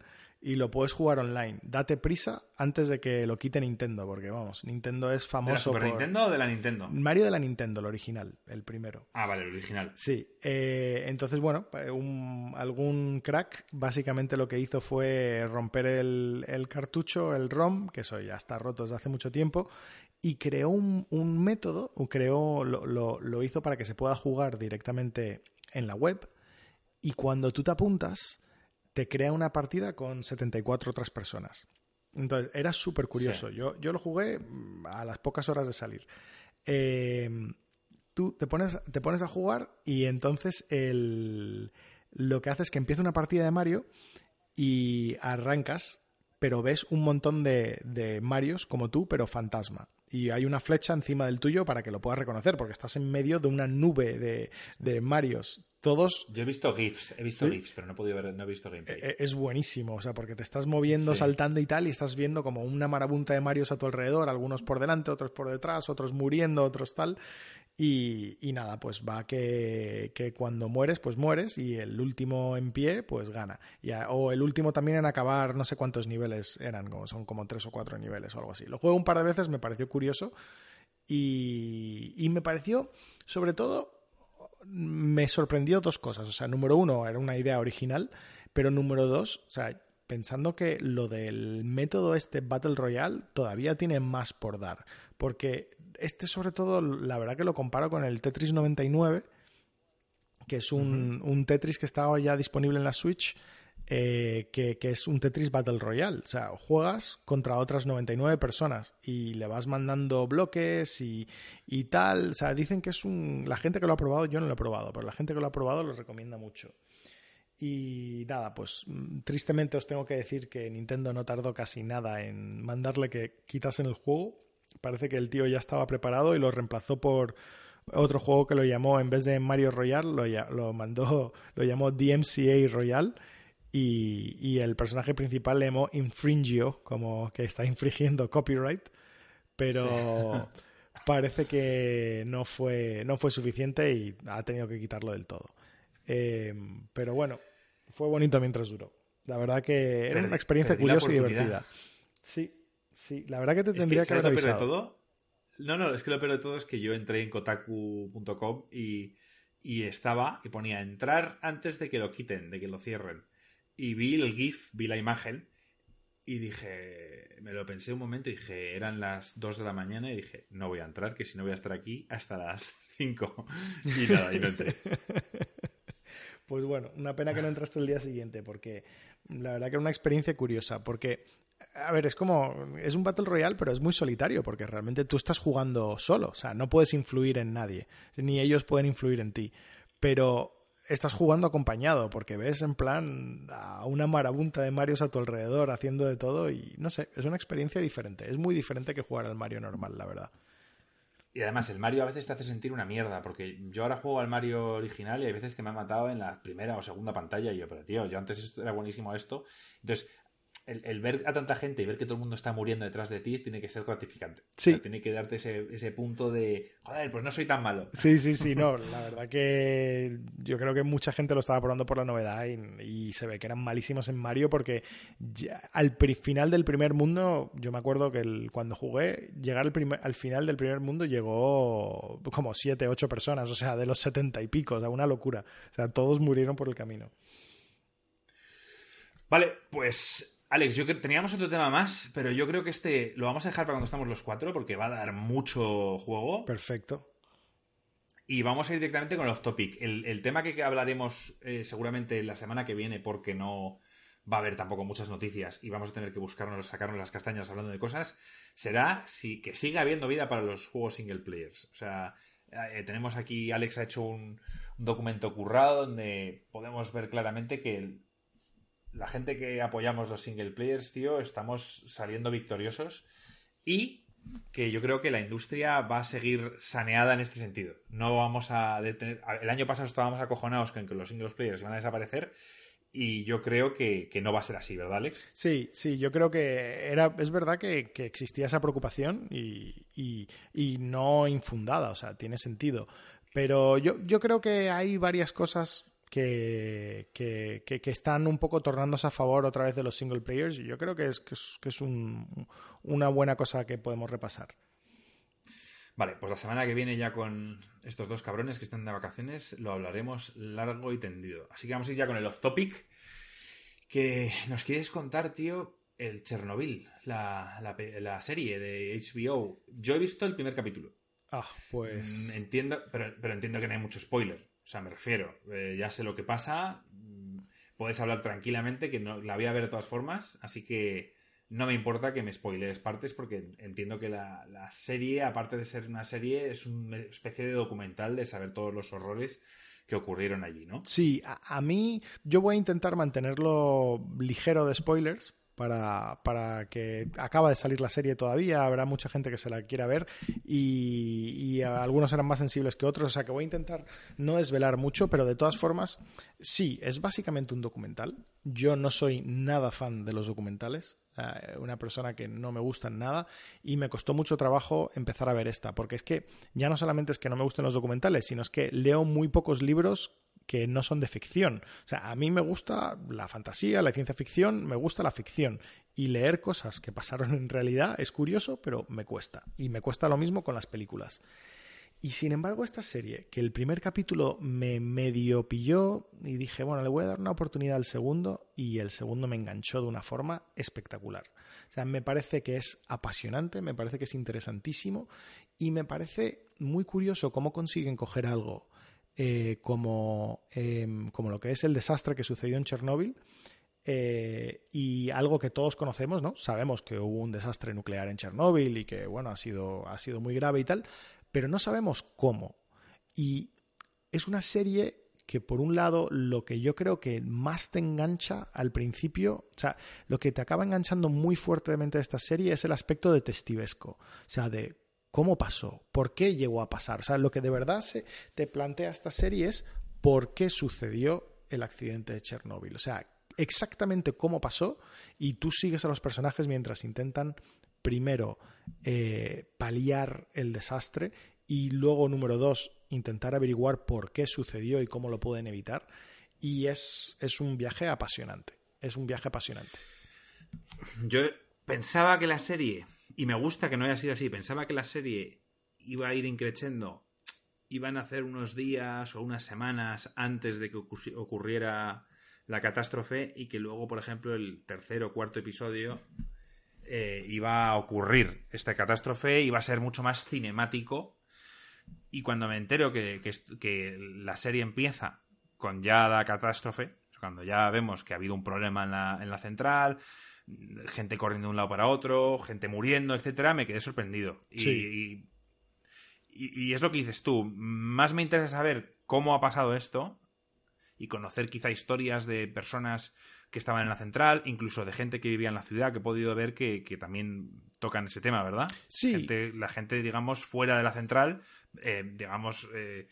y lo puedes jugar online. Date prisa antes de que lo quite Nintendo, porque vamos, Nintendo es famoso. ¿De la Super Nintendo o de la Nintendo? Mario de la Nintendo, el original, el primero. Ah, vale, el original. Sí. Eh, entonces, bueno, algún crack básicamente lo que hizo fue romper el, cartucho, el ROM, que eso ya está roto desde hace mucho tiempo, y creó un, método, creó, lo, lo hizo para que se pueda jugar directamente en la web. Y cuando tú te apuntas, te crea una partida con 74 otras personas. Entonces, era súper curioso. Yo, yo lo jugué mm, a las pocas horas de salir. Eh, tú te pones, te pones a jugar y entonces el, lo que hace es que empieza una partida de Mario y arrancas, pero ves un montón de, de Marios como tú, pero fantasma y hay una flecha encima del tuyo para que lo puedas reconocer, porque estás en medio de una nube de, de Marios. Todos. Yo he visto GIFs, he visto GIFs, pero no he podido ver, no he visto gameplay. E, e, es buenísimo, o sea, porque te estás moviendo, saltando y tal, y estás viendo como una marabunta de Marios a tu alrededor, algunos por delante, otros por detrás, otros muriendo, otros tal. Y, nada, pues va que, que, cuando mueres, pues mueres y el último en pie, pues gana. o el último también en acabar, no sé cuántos niveles eran, como, son como tres o cuatro niveles o algo así. Lo juego un par de veces, me pareció curioso y, y me pareció, sobre todo, me sorprendió dos cosas. O sea, número uno, era una idea original, pero número dos, o sea, pensando que lo del método este Battle Royale todavía tiene más por dar. Porque este sobre todo, la verdad que lo comparo con el Tetris 99, que es un, un Tetris que estaba ya disponible en la Switch, eh, que, es un Tetris Battle Royale. O sea, juegas contra otras 99 personas y le vas mandando bloques y, y, tal. O sea, dicen que es un... La gente que lo ha probado, yo no lo he probado, pero la gente que lo ha probado lo recomienda mucho. Y nada, pues mm, tristemente os tengo que decir que Nintendo no tardó casi nada en mandarle que quitasen el juego. Parece que el tío ya estaba preparado y lo reemplazó por otro juego que lo llamó, en vez de Mario Royale, lo, lo mandó, lo llamó DMCA Royale. Y, y, el personaje principal le llamó Infringio, como que está infringiendo copyright. Pero parece que no fue, no fue suficiente y ha tenido que quitarlo del todo. Eh, pero bueno, fue bonito mientras duró. La verdad que era una experiencia curiosa y divertida. Sí, sí, la verdad que te tendría que, haber avisado. todo? No, no, es que lo peor de todo es que yo entré en kotaku.com y, y estaba y ponía entrar antes de que lo quiten, de que lo cierren. Y vi el GIF, vi la imagen y dije, me lo pensé un momento y dije, eran las 2 de la mañana y dije, no voy a entrar, que si no voy a estar aquí hasta las 5. Y nada, y no entré. Pues bueno, una pena que no entraste el día siguiente, porque la verdad que era una experiencia curiosa, porque, a ver, es como, es un Battle Royale, pero es muy solitario, porque realmente tú estás jugando solo, o sea, no puedes influir en nadie, ni ellos pueden influir en ti, pero estás jugando acompañado, porque ves en plan a una marabunta de Marios a tu alrededor haciendo de todo y no sé, es una experiencia diferente, es muy diferente que jugar al Mario normal, la verdad. Y además, el Mario a veces te hace sentir una mierda, porque yo ahora juego al Mario original y hay veces que me ha matado en la primera o segunda pantalla y yo, pero tío, yo antes era buenísimo esto. Entonces, el, ver a tanta gente y ver que todo el mundo está muriendo detrás de ti tiene que ser gratificante. Sí. tiene que darte ese, ese, punto de, joder, pues no soy tan malo. Sí, sí, sí, no. La verdad que yo creo que mucha gente lo estaba probando por la novedad y, se ve que eran malísimos en Mario porque al final del primer mundo, yo me acuerdo que cuando jugué, llegar al, al final del primer mundo llegó como siete, ocho personas, o sea, de los setenta y pico, o sea, una locura. O sea, todos murieron por el camino. Vale, pues Alex, yo que teníamos otro tema más, pero yo creo que este lo vamos a dejar para cuando estamos los cuatro porque va a dar mucho juego. Perfecto. Y vamos a ir directamente con el off topic. El, tema que hablaremos eh, seguramente la semana que viene porque no va a haber tampoco muchas noticias y vamos a tener que buscarnos, sacarnos las castañas hablando de cosas, será si, que siga habiendo vida para los juegos single players. O sea, eh, tenemos aquí, Alex ha hecho un, un documento currado donde podemos ver claramente que la gente que apoyamos los single players, tío, estamos saliendo victoriosos y que yo creo que la industria va a seguir saneada en este sentido. No vamos a detener. El año pasado estábamos acojonados con que los single players iban a desaparecer y yo creo que, no va a ser así, ¿verdad, Alex? Sí, sí, yo creo que era, es verdad que, existía esa preocupación y, y, no infundada, o sea, tiene sentido. Pero yo, yo creo que hay varias cosas que, que, están un poco tornándose a favor otra vez de los single players y yo creo que es, que es, una buena cosa que podemos repasar. Vale, pues la semana que viene ya con estos dos cabrones que están de vacaciones lo hablaremos largo y tendido. Así que vamos a ir ya con el off topic. Que nos quieres contar, tío, el Chernobyl, la, la, serie de HBO. Yo he visto el primer capítulo. Ah, pues. Mm, entiendo, pero, pero entiendo que no hay mucho spoiler. O sea, me refiero, eh, ya sé lo que pasa, mm, puedes hablar tranquilamente, que no, la voy a ver de todas formas, así que no me importa que me spoilees partes porque entiendo que la, serie, aparte de ser una serie, es una especie de documental de saber todos los horrores que ocurrieron allí, ¿no? Sí, a mí yo voy a intentar mantenerlo ligero de spoilers, para, para, que acaba de salir la serie todavía, habrá mucha gente que se la quiera ver y, y, algunos serán más sensibles que otros, o sea que voy a intentar no desvelar mucho, pero de todas formas, sí, es básicamente un documental. Yo no soy nada fan de los documentales, una persona que no me gusta nada y me costó mucho trabajo empezar a ver esta, porque es que ya no solamente es que no me gusten los documentales, sino es que leo muy pocos libros que no son de ficción. O sea, a mí me gusta la fantasía, la ciencia ficción, me gusta la ficción. Y leer cosas que pasaron en realidad es curioso, pero me cuesta. Y me cuesta lo mismo con las películas. Y sin embargo, esta serie, que el primer capítulo me medio pilló y dije, bueno, le voy a dar una oportunidad al segundo, y el segundo me enganchó de una forma espectacular. O sea, me parece que es apasionante, me parece que es interesantísimo Y me parece muy curioso cómo consiguen coger algo eh, como, em, como lo que es el desastre que sucedió en Chernóbil. Eh, y algo que todos conocemos, ¿no? Sabemos que hubo un desastre nuclear en Chernóbil y que, bueno, ha sido, ha sido muy grave y tal, pero no sabemos cómo. Y es una serie que por un lado lo que yo creo que más te engancha al principio, o sea, lo que te acaba enganchando muy fuertemente de esta serie es el aspecto detectivesco, o sea, de cómo pasó, por qué llegó a pasar, o sea, lo que de verdad se te plantea esta serie es por qué sucedió el accidente de Chernóbil, o sea, exactamente cómo pasó y tú sigues a los personajes mientras intentan primero eh, paliar el desastre y luego, número dos, intentar averiguar por qué sucedió y cómo lo pueden evitar. Y es, es un viaje apasionante. Es un viaje apasionante. Yo pensaba que la serie, y me gusta que no haya sido así, pensaba que la serie iba a ir increciendo, iban a hacer unos días o unas semanas antes de que ocurriera la catástrofe y que luego, por ejemplo, el tercer o cuarto episodio eh, iba a ocurrir esta catástrofe, iba a ser mucho más cinemático. Y cuando me entero que, que, la serie empieza con ya la catástrofe, cuando ya vemos que ha habido un problema en la, en la central, gente corriendo de un lado para otro, gente muriendo, etcétera, me quedé sorprendido. Y, y, es lo que dices tú. Más me interesa saber cómo ha pasado esto y conocer quizá historias de personas que estaban en la central, incluso de gente que vivía en la ciudad, que he podido ver que, que también tocan ese tema, ¿verdad? Sí. la gente, digamos, fuera de la central, eh, digamos, eh,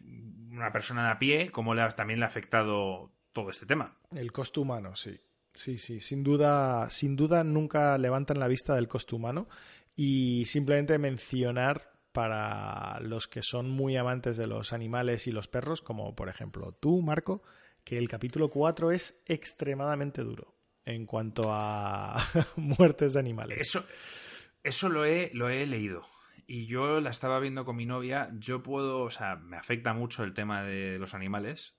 una persona de a pie, cómo le también le ha afectado todo este tema. El costo humano, sí. Sí, sí, sin duda, sin duda nunca levantan la vista del costo humano y simplemente mencionar para los que son muy amantes de los animales y los perros, como por ejemplo tú, Marco, que el capítulo 4 es extremadamente duro en cuanto a muertes de animales. Eso, eso lo, he, lo he leído y yo la estaba viendo con mi novia, yo puedo, o sea, me afecta mucho el tema de los animales.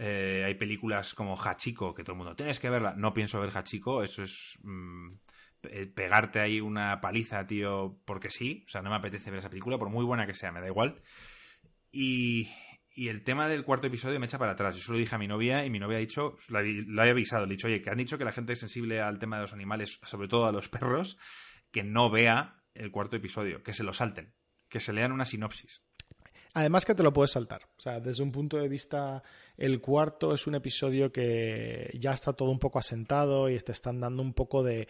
Eh, hay películas como Hachiko, que todo el mundo, tienes que verla. No pienso ver Hachiko, eso es mm, pegarte ahí una paliza, tío, porque sí. O sea, no me apetece ver esa película, por muy buena que sea, me da igual. Y, el tema del cuarto episodio me echa para atrás. Yo solo dije a mi novia y mi novia ha dicho, lo avisado, le dicho, oye, que han dicho que la gente es sensible al tema de los animales, sobre todo a los perros, que no vea el cuarto episodio, que se lo salten, que se lean una sinopsis. Además que te lo puedes saltar. O sea, desde un punto de vista, el cuarto es un episodio que ya está todo un poco asentado y te están dando un poco de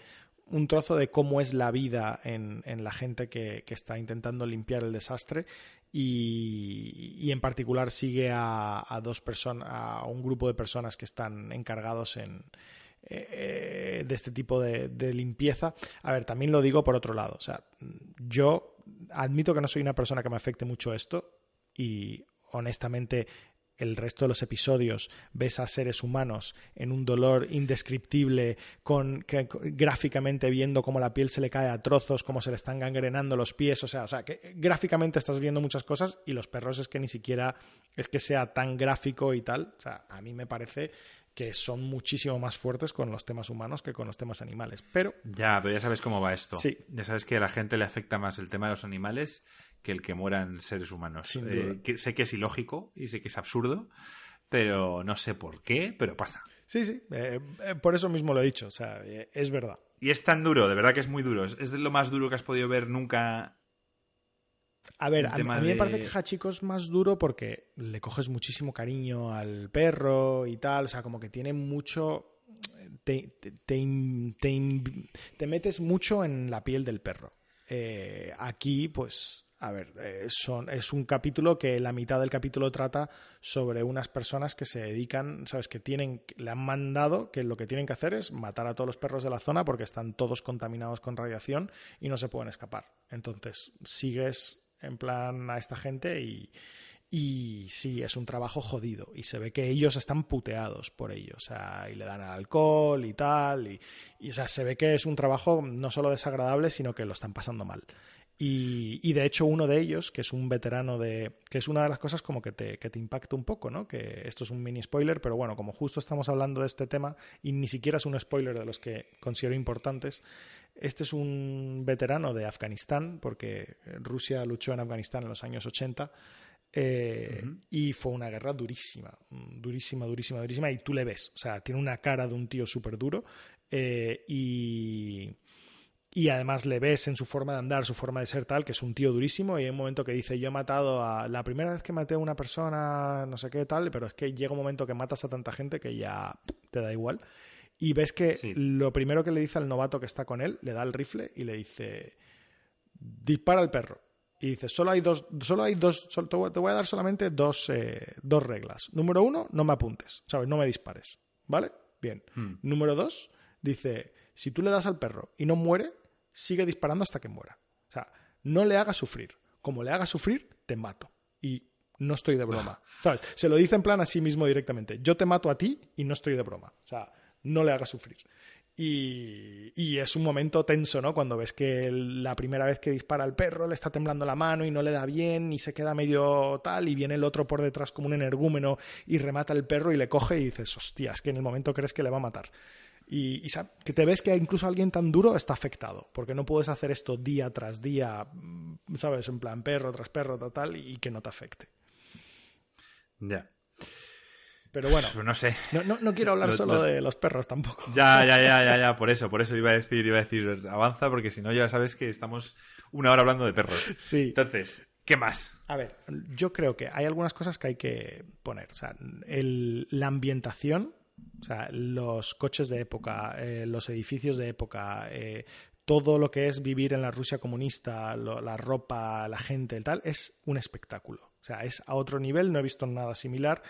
un trozo de cómo es la vida en, la gente que, está intentando limpiar el desastre y, en particular sigue a, dos personas, a un grupo de personas que están encargados en, eh, de este tipo de, limpieza. A ver, también lo digo por otro lado. O sea, yo admito que no soy una persona que me afecte mucho esto y honestamente el resto de los episodios ves a seres humanos en un dolor indescriptible, con, gráficamente viendo cómo la piel se le cae a trozos, cómo se le están gangrenando los pies, o sea, o sea, que gráficamente estás viendo muchas cosas y los perros es que ni siquiera es que sea tan gráfico y tal, o sea, a mí me parece que son muchísimo más fuertes con los temas humanos que con los temas animales. Pero. Ya, pero ya sabes cómo va esto. Sí. Ya sabes que a la gente le afecta más el tema de los animales que el que mueran seres humanos. Eh, sé que es ilógico y sé que es absurdo, pero no sé por qué, pero pasa. Sí, sí, eh, eh, por eso mismo lo he dicho, o sea, es verdad. Y es tan duro, de verdad que es muy duro. Es de lo más duro que has podido ver nunca a ver, a, mí me parece que Hachiko es más duro porque le coges muchísimo cariño al perro y tal, o sea, como que tiene mucho... Te, te, metes mucho en la piel del perro. Eh, aquí, pues, a ver, eh, son, es un capítulo que la mitad del capítulo trata sobre unas personas que se dedican, sabes, que tienen, le han mandado que lo que tienen que hacer es matar a todos los perros de la zona porque están todos contaminados con radiación y no se pueden escapar. Entonces, sigues en plan a esta gente y, y sí, es un trabajo jodido. Y se ve que ellos están puteados por ello. O sea, y le dan alcohol y tal. Y, y o sea, se ve que es un trabajo no solo desagradable, sino que lo están pasando mal. Y, de hecho uno de ellos, que es un veterano de... que es una de las cosas como que te, que te impacta un poco, ¿no? Que esto es un mini spoiler, pero bueno, como justo estamos hablando de este tema y ni siquiera es un spoiler de los que considero importantes, este es un veterano de Afganistán, porque Rusia luchó en Afganistán en los años 80. Eh, y fue una guerra durísima, durísima, durísima, durísima. Y tú le ves, o sea, tiene una cara de un tío súper duro. Eh, y, y además le ves en su forma de andar, su forma de ser tal, que es un tío durísimo y hay un momento que dice, yo he matado a... La primera vez que maté a una persona, no sé qué tal, pero es que llega un momento que matas a tanta gente que ya te da igual. Y ves que lo primero que le dice al novato que está con él, le da el rifle y le dice, dispara al perro. Y dice, solo hay dos, solo hay dos, te voy a dar solamente dos, eh, dos reglas. Número uno, no me apuntes, ¿sabes? No me dispares, ¿vale? Bien. Hmm. Número dos, dice, si tú le das al perro y no muere, sigue disparando hasta que muera. O sea, no le hagas sufrir. Como le hagas sufrir, te mato. Y no estoy de broma. ¿Sabes? Se lo dice en plan a sí mismo directamente. Yo te mato a ti y no estoy de broma. O sea, no le hagas sufrir. Y, y, es un momento tenso, ¿no? Cuando ves que la primera vez que dispara al perro le está temblando la mano y no le da bien y se queda medio tal y viene el otro por detrás como un energúmeno y remata al perro y le coge y dices, hostia, es que en el momento crees que le va a matar. Y, que te ves que incluso alguien tan duro está afectado, porque no puedes hacer esto día tras día, mm, ¿sabes? En plan perro tras perro, tal, y que no te afecte. Ya. Pero bueno, no sé. No, quiero hablar solo de los perros tampoco. Ya, ya, ya, ya, ya, por eso, por eso iba a decir, iba a decir, avanza, porque si no ya sabes que estamos una hora hablando de perros. Sí. Entonces, ¿qué más? A ver, yo creo que hay algunas cosas que hay que poner. O sea, la ambientación o sea, los coches de época, eh, los edificios de época, eh, todo lo que es vivir en la Rusia comunista, la ropa, la gente, el tal, es un espectáculo. O sea, es a otro nivel, no he visto nada similar,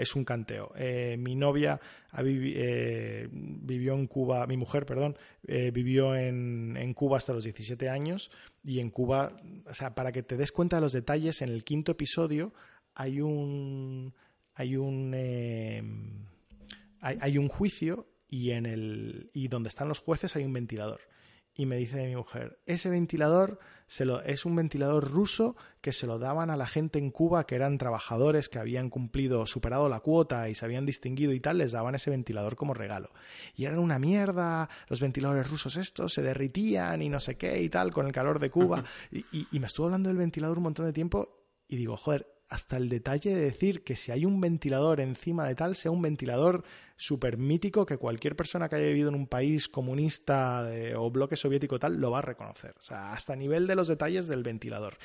es un canteo. Eh, mi novia vivió en Cuba, mi mujer, perdón, vivió en, en, Cuba hasta los 17 años y en Cuba, o sea, para que te des cuenta de los detalles, en el quinto episodio hay un... Hay un hay, un juicio y en el y donde están los jueces hay un ventilador. Y me dice mi mujer, ese ventilador se lo, es un ventilador ruso que se lo daban a la gente en Cuba que eran trabajadores que habían cumplido, superado la cuota y se habían distinguido y tal, les daban ese ventilador como regalo. Y eran una mierda, los ventiladores rusos estos se derritían y no sé qué y tal con el calor de Cuba. y, y me estuvo hablando del ventilador un montón de tiempo y digo, joder, hasta el detalle de decir que si hay un ventilador encima de tal, sea un ventilador súper mítico que cualquier persona que haya vivido en un país comunista o bloque soviético tal lo va a reconocer. O sea, hasta nivel de los detalles del ventilador.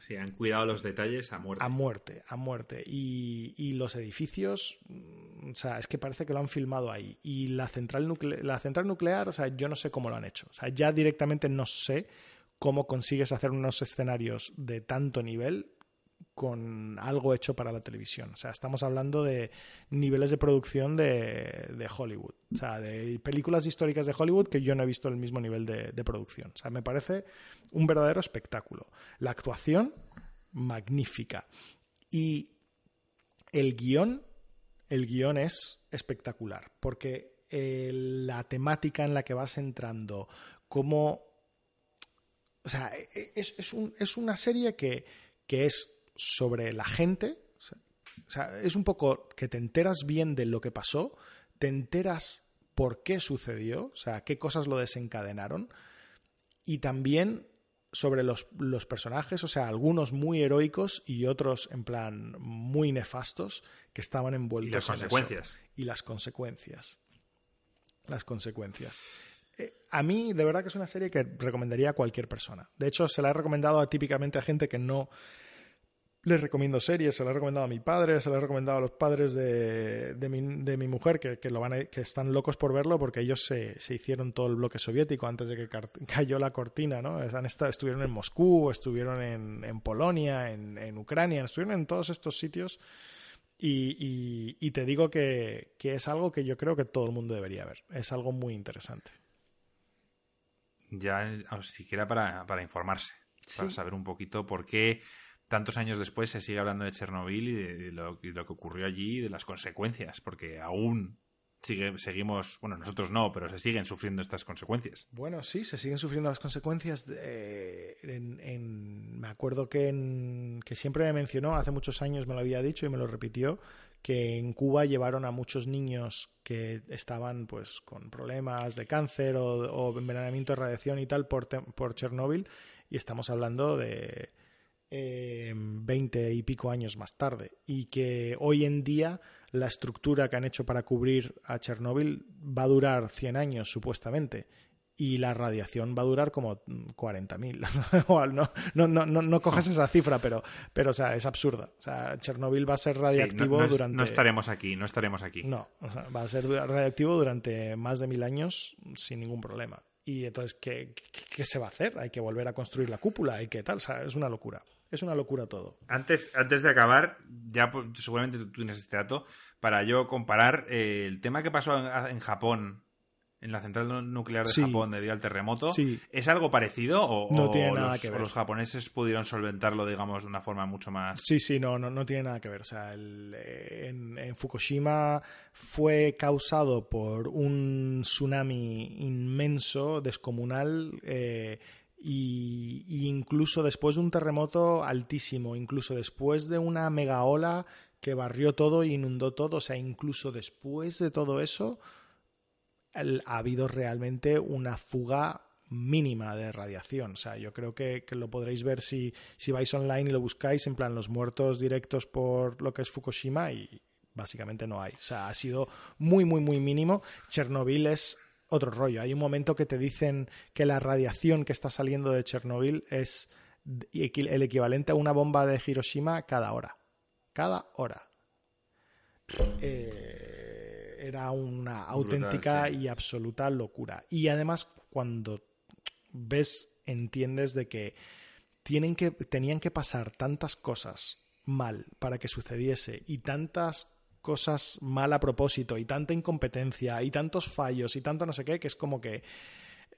Sí, han cuidado los detalles a muerte. A muerte, a muerte. Y, los edificios, mm, o sea, es que parece que lo han filmado ahí. Y la central, la central nuclear, o sea, yo no sé cómo lo han hecho. O sea, ya directamente no sé cómo consigues hacer unos escenarios de tanto nivel con algo hecho para la televisión. O sea, estamos hablando de niveles de producción de, Hollywood. O sea, de películas históricas de Hollywood que yo no he visto el mismo nivel de, producción. O sea, me parece un verdadero espectáculo. La actuación, magnífica. Y el guion, el guion es espectacular. Porque eh, la temática en la que vas entrando, como... O sea, e, e, es, es una serie que, que es sobre la gente. O sea, es un poco que te enteras bien de lo que pasó, te enteras por qué sucedió, o sea, qué cosas lo desencadenaron, y también sobre los, los, personajes, o sea, algunos muy heroicos y otros en plan muy nefastos que estaban envueltos. Y las consecuencias. Y las consecuencias. Las consecuencias. Eh, a mí, de verdad que es una serie que recomendaría a cualquier persona. De hecho, se la he recomendado típicamente a gente que no les recomiendo series, se las he recomendado a mi padre, se las he recomendado a los padres de, de, mi, de mi, mujer que, que, lo van que están locos por verlo porque ellos se, se, hicieron todo el bloque soviético antes de que cayó la cortina, ¿no? Han estado, estuvieron en Moscú, estuvieron en, en Polonia, en, en, Ucrania, estuvieron en todos estos sitios y, y, y te digo que, que, es algo que yo creo que todo el mundo debería ver. Es algo muy interesante. Ya, siquiera para, para informarse, para saber un poquito por qué tantos años después se sigue hablando de Chernobyl y de, lo, que ocurrió allí y de las consecuencias, porque aún sigue, seguimos, bueno, nosotros no, pero se siguen sufriendo estas consecuencias. Bueno, sí, se siguen sufriendo las consecuencias. En, me acuerdo que, en, que siempre me mencionó, hace muchos años me lo había dicho y me lo repitió, que en Cuba llevaron a muchos niños que estaban pues con problemas de cáncer o, envenenamiento de radiación y tal por, por Chernóbil y estamos hablando de eh, 20 y pico años más tarde y que hoy en día la estructura que han hecho para cubrir a Chernóbil va a durar 100 años supuestamente y la radiación va a durar como 40.000. no, no, no, no, no cojas esa cifra, pero, pero o sea, es absurda. O sea, Chernóbil va a ser radiactivo durante... No estaremos aquí, no estaremos aquí. No, va a ser radiactivo durante más de mil años sin ningún problema. Y entonces, ¿qué, ¿qué, se va a hacer? Hay que volver a construir la cúpula y qué tal. O sea, es una locura. Es una locura todo. Antes, antes de acabar, ya pues, seguramente tú tienes este dato, para yo comparar eh, el tema que pasó en, Japón en la central nuclear de Japón debido al terremoto. ¿Es algo parecido o, no tiene nada los, que ver. los japoneses pudieron solventarlo, digamos, de una forma mucho más... Sí, sí, no, no, no tiene nada que ver. O sea, en, Fukushima fue causado por un tsunami inmenso, descomunal, eh, y, incluso después de un terremoto altísimo, incluso después de una mega ola que barrió todo e inundó todo, o sea, incluso después de todo eso, ha habido realmente una fuga mínima de radiación. O sea, yo creo que, lo podréis ver si, si vais online y lo buscáis, en plan los muertos directos por lo que es Fukushima y básicamente no hay. O sea, ha sido muy, muy, muy mínimo. Chernobyl es otro rollo. Hay un momento que te dicen que la radiación que está saliendo de Chernobyl es el equivalente a una bomba de Hiroshima cada hora. Cada hora. Eh, era una auténtica y absoluta locura. Y además, cuando ves, entiendes de que, tienen que tenían que pasar tantas cosas mal para que sucediese y tantas cosas mal a propósito y tanta incompetencia y tantos fallos y tanto no sé qué, que es como que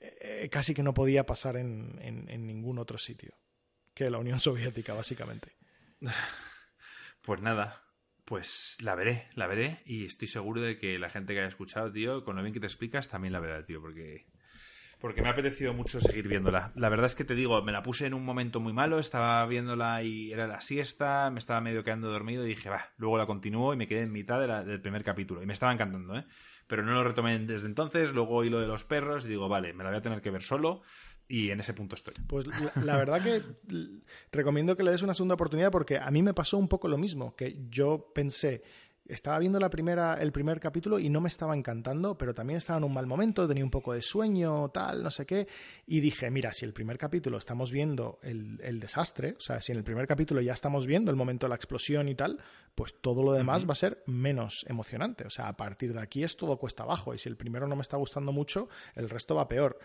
eh, casi que no podía pasar en, en, ningún otro sitio que la Unión Soviética, básicamente. Pues nada, pues la veré, la veré y estoy seguro de que la gente que haya escuchado, tío, con lo bien que te explicas, también la verá, tío, porque porque me ha apetecido mucho seguir viéndola. La verdad es que te digo, me la puse en un momento muy malo, estaba viéndola y era la siesta, me estaba medio quedando dormido y dije, va, luego la continúo y me quedé en mitad del primer capítulo. Y me estaba encantando, ¿eh? Pero no lo retomé desde entonces, luego oí lo de los perros y digo, vale, me la voy a tener que ver solo y en ese punto estoy. Pues la, verdad que recomiendo que le des una segunda oportunidad porque a mí me pasó un poco lo mismo, que yo pensé, estaba viendo la primera, el primer capítulo y no me estaba encantando, pero también estaba en un mal momento, tenía un poco de sueño, tal, no sé qué, y dije, mira, si el primer capítulo estamos viendo el, desastre, o sea, si en el primer capítulo ya estamos viendo el momento de la explosión y tal, pues todo lo demás va a ser menos emocionante, o sea, a partir de aquí es todo cuesta abajo, y si el primero no me está gustando mucho, el resto va peor.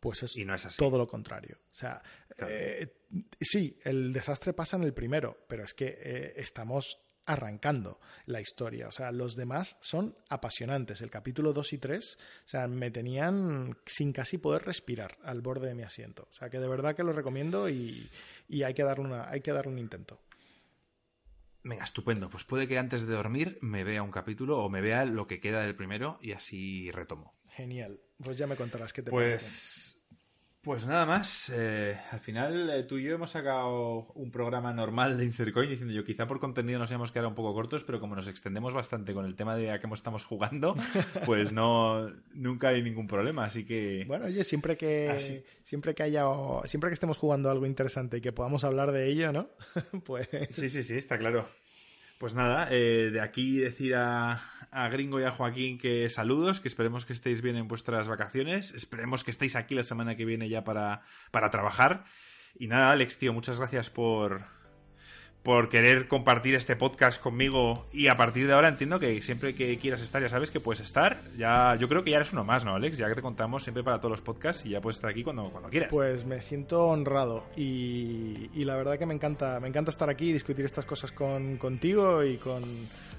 Pues es, no es todo lo contrario. O sea, eh, sí, el desastre pasa en el primero, pero es que eh, estamos arrancando la historia. O sea, los demás son apasionantes. El capítulo 2 y 3, o sea, me tenían sin casi poder respirar al borde de mi asiento. O sea, que de verdad que lo recomiendo y, hay, que darle una, hay que darle un intento. Venga, estupendo. Pues puede que antes de dormir me vea un capítulo o me vea lo que queda del primero y así retomo. Genial. Pues ya me contarás qué te pues... Pues nada más. Eh, al final, eh, tú y yo hemos sacado un programa normal de Insercoin diciendo yo, quizá por contenido nos hemos quedado un poco cortos, pero como nos extendemos bastante con el tema de a qué estamos jugando, pues no nunca hay ningún problema. Así que. Bueno, oye, siempre que siempre que haya siempre que estemos jugando algo interesante y que podamos hablar de ello, ¿no? pues. Sí, sí, sí, está claro. Pues nada, eh, de aquí decir a, Gringo y a Joaquín que saludos, que esperemos que estéis bien en vuestras vacaciones, esperemos que estéis aquí la semana que viene ya para, para trabajar. Y nada, Alex, tío, muchas gracias por, por querer compartir este podcast conmigo y a partir de ahora entiendo que siempre que quieras estar ya sabes que puedes estar. Ya yo creo que ya eres uno más, ¿no, Alex? Ya que te contamos siempre para todos los podcasts y ya puedes estar aquí cuando, cuando quieras. Pues me siento honrado y, la verdad que me encanta me encanta estar aquí y discutir estas cosas con, contigo y con,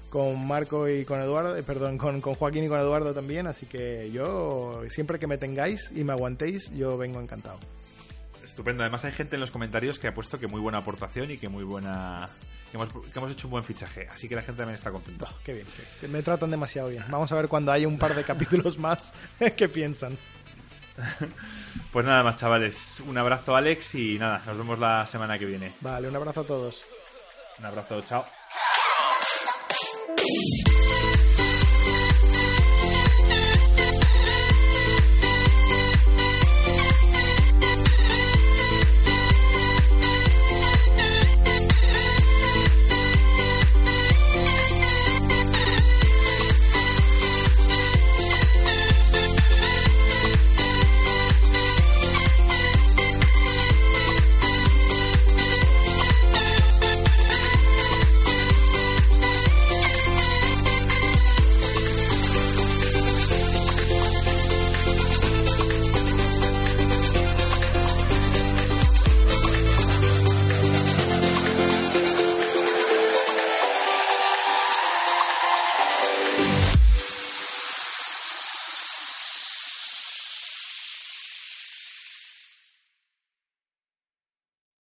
con Marco y con Eduardo, eh, perdón, con, con Joaquín y con Eduardo también, así que yo siempre que me tengáis y me aguantéis, yo vengo encantado. Estupendo. Además hay gente en los comentarios que ha puesto que muy buena aportación y que muy buena... Que hemos, que hemos hecho un buen fichaje. Así que la gente también está contenta. Oh, qué bien. que me tratan demasiado bien. Vamos a ver cuando haya un par de capítulos más qué piensan. Pues nada más, chavales. Un abrazo, Alex, y nada, nos vemos la semana que viene. Vale, un abrazo a todos. Un abrazo, chao.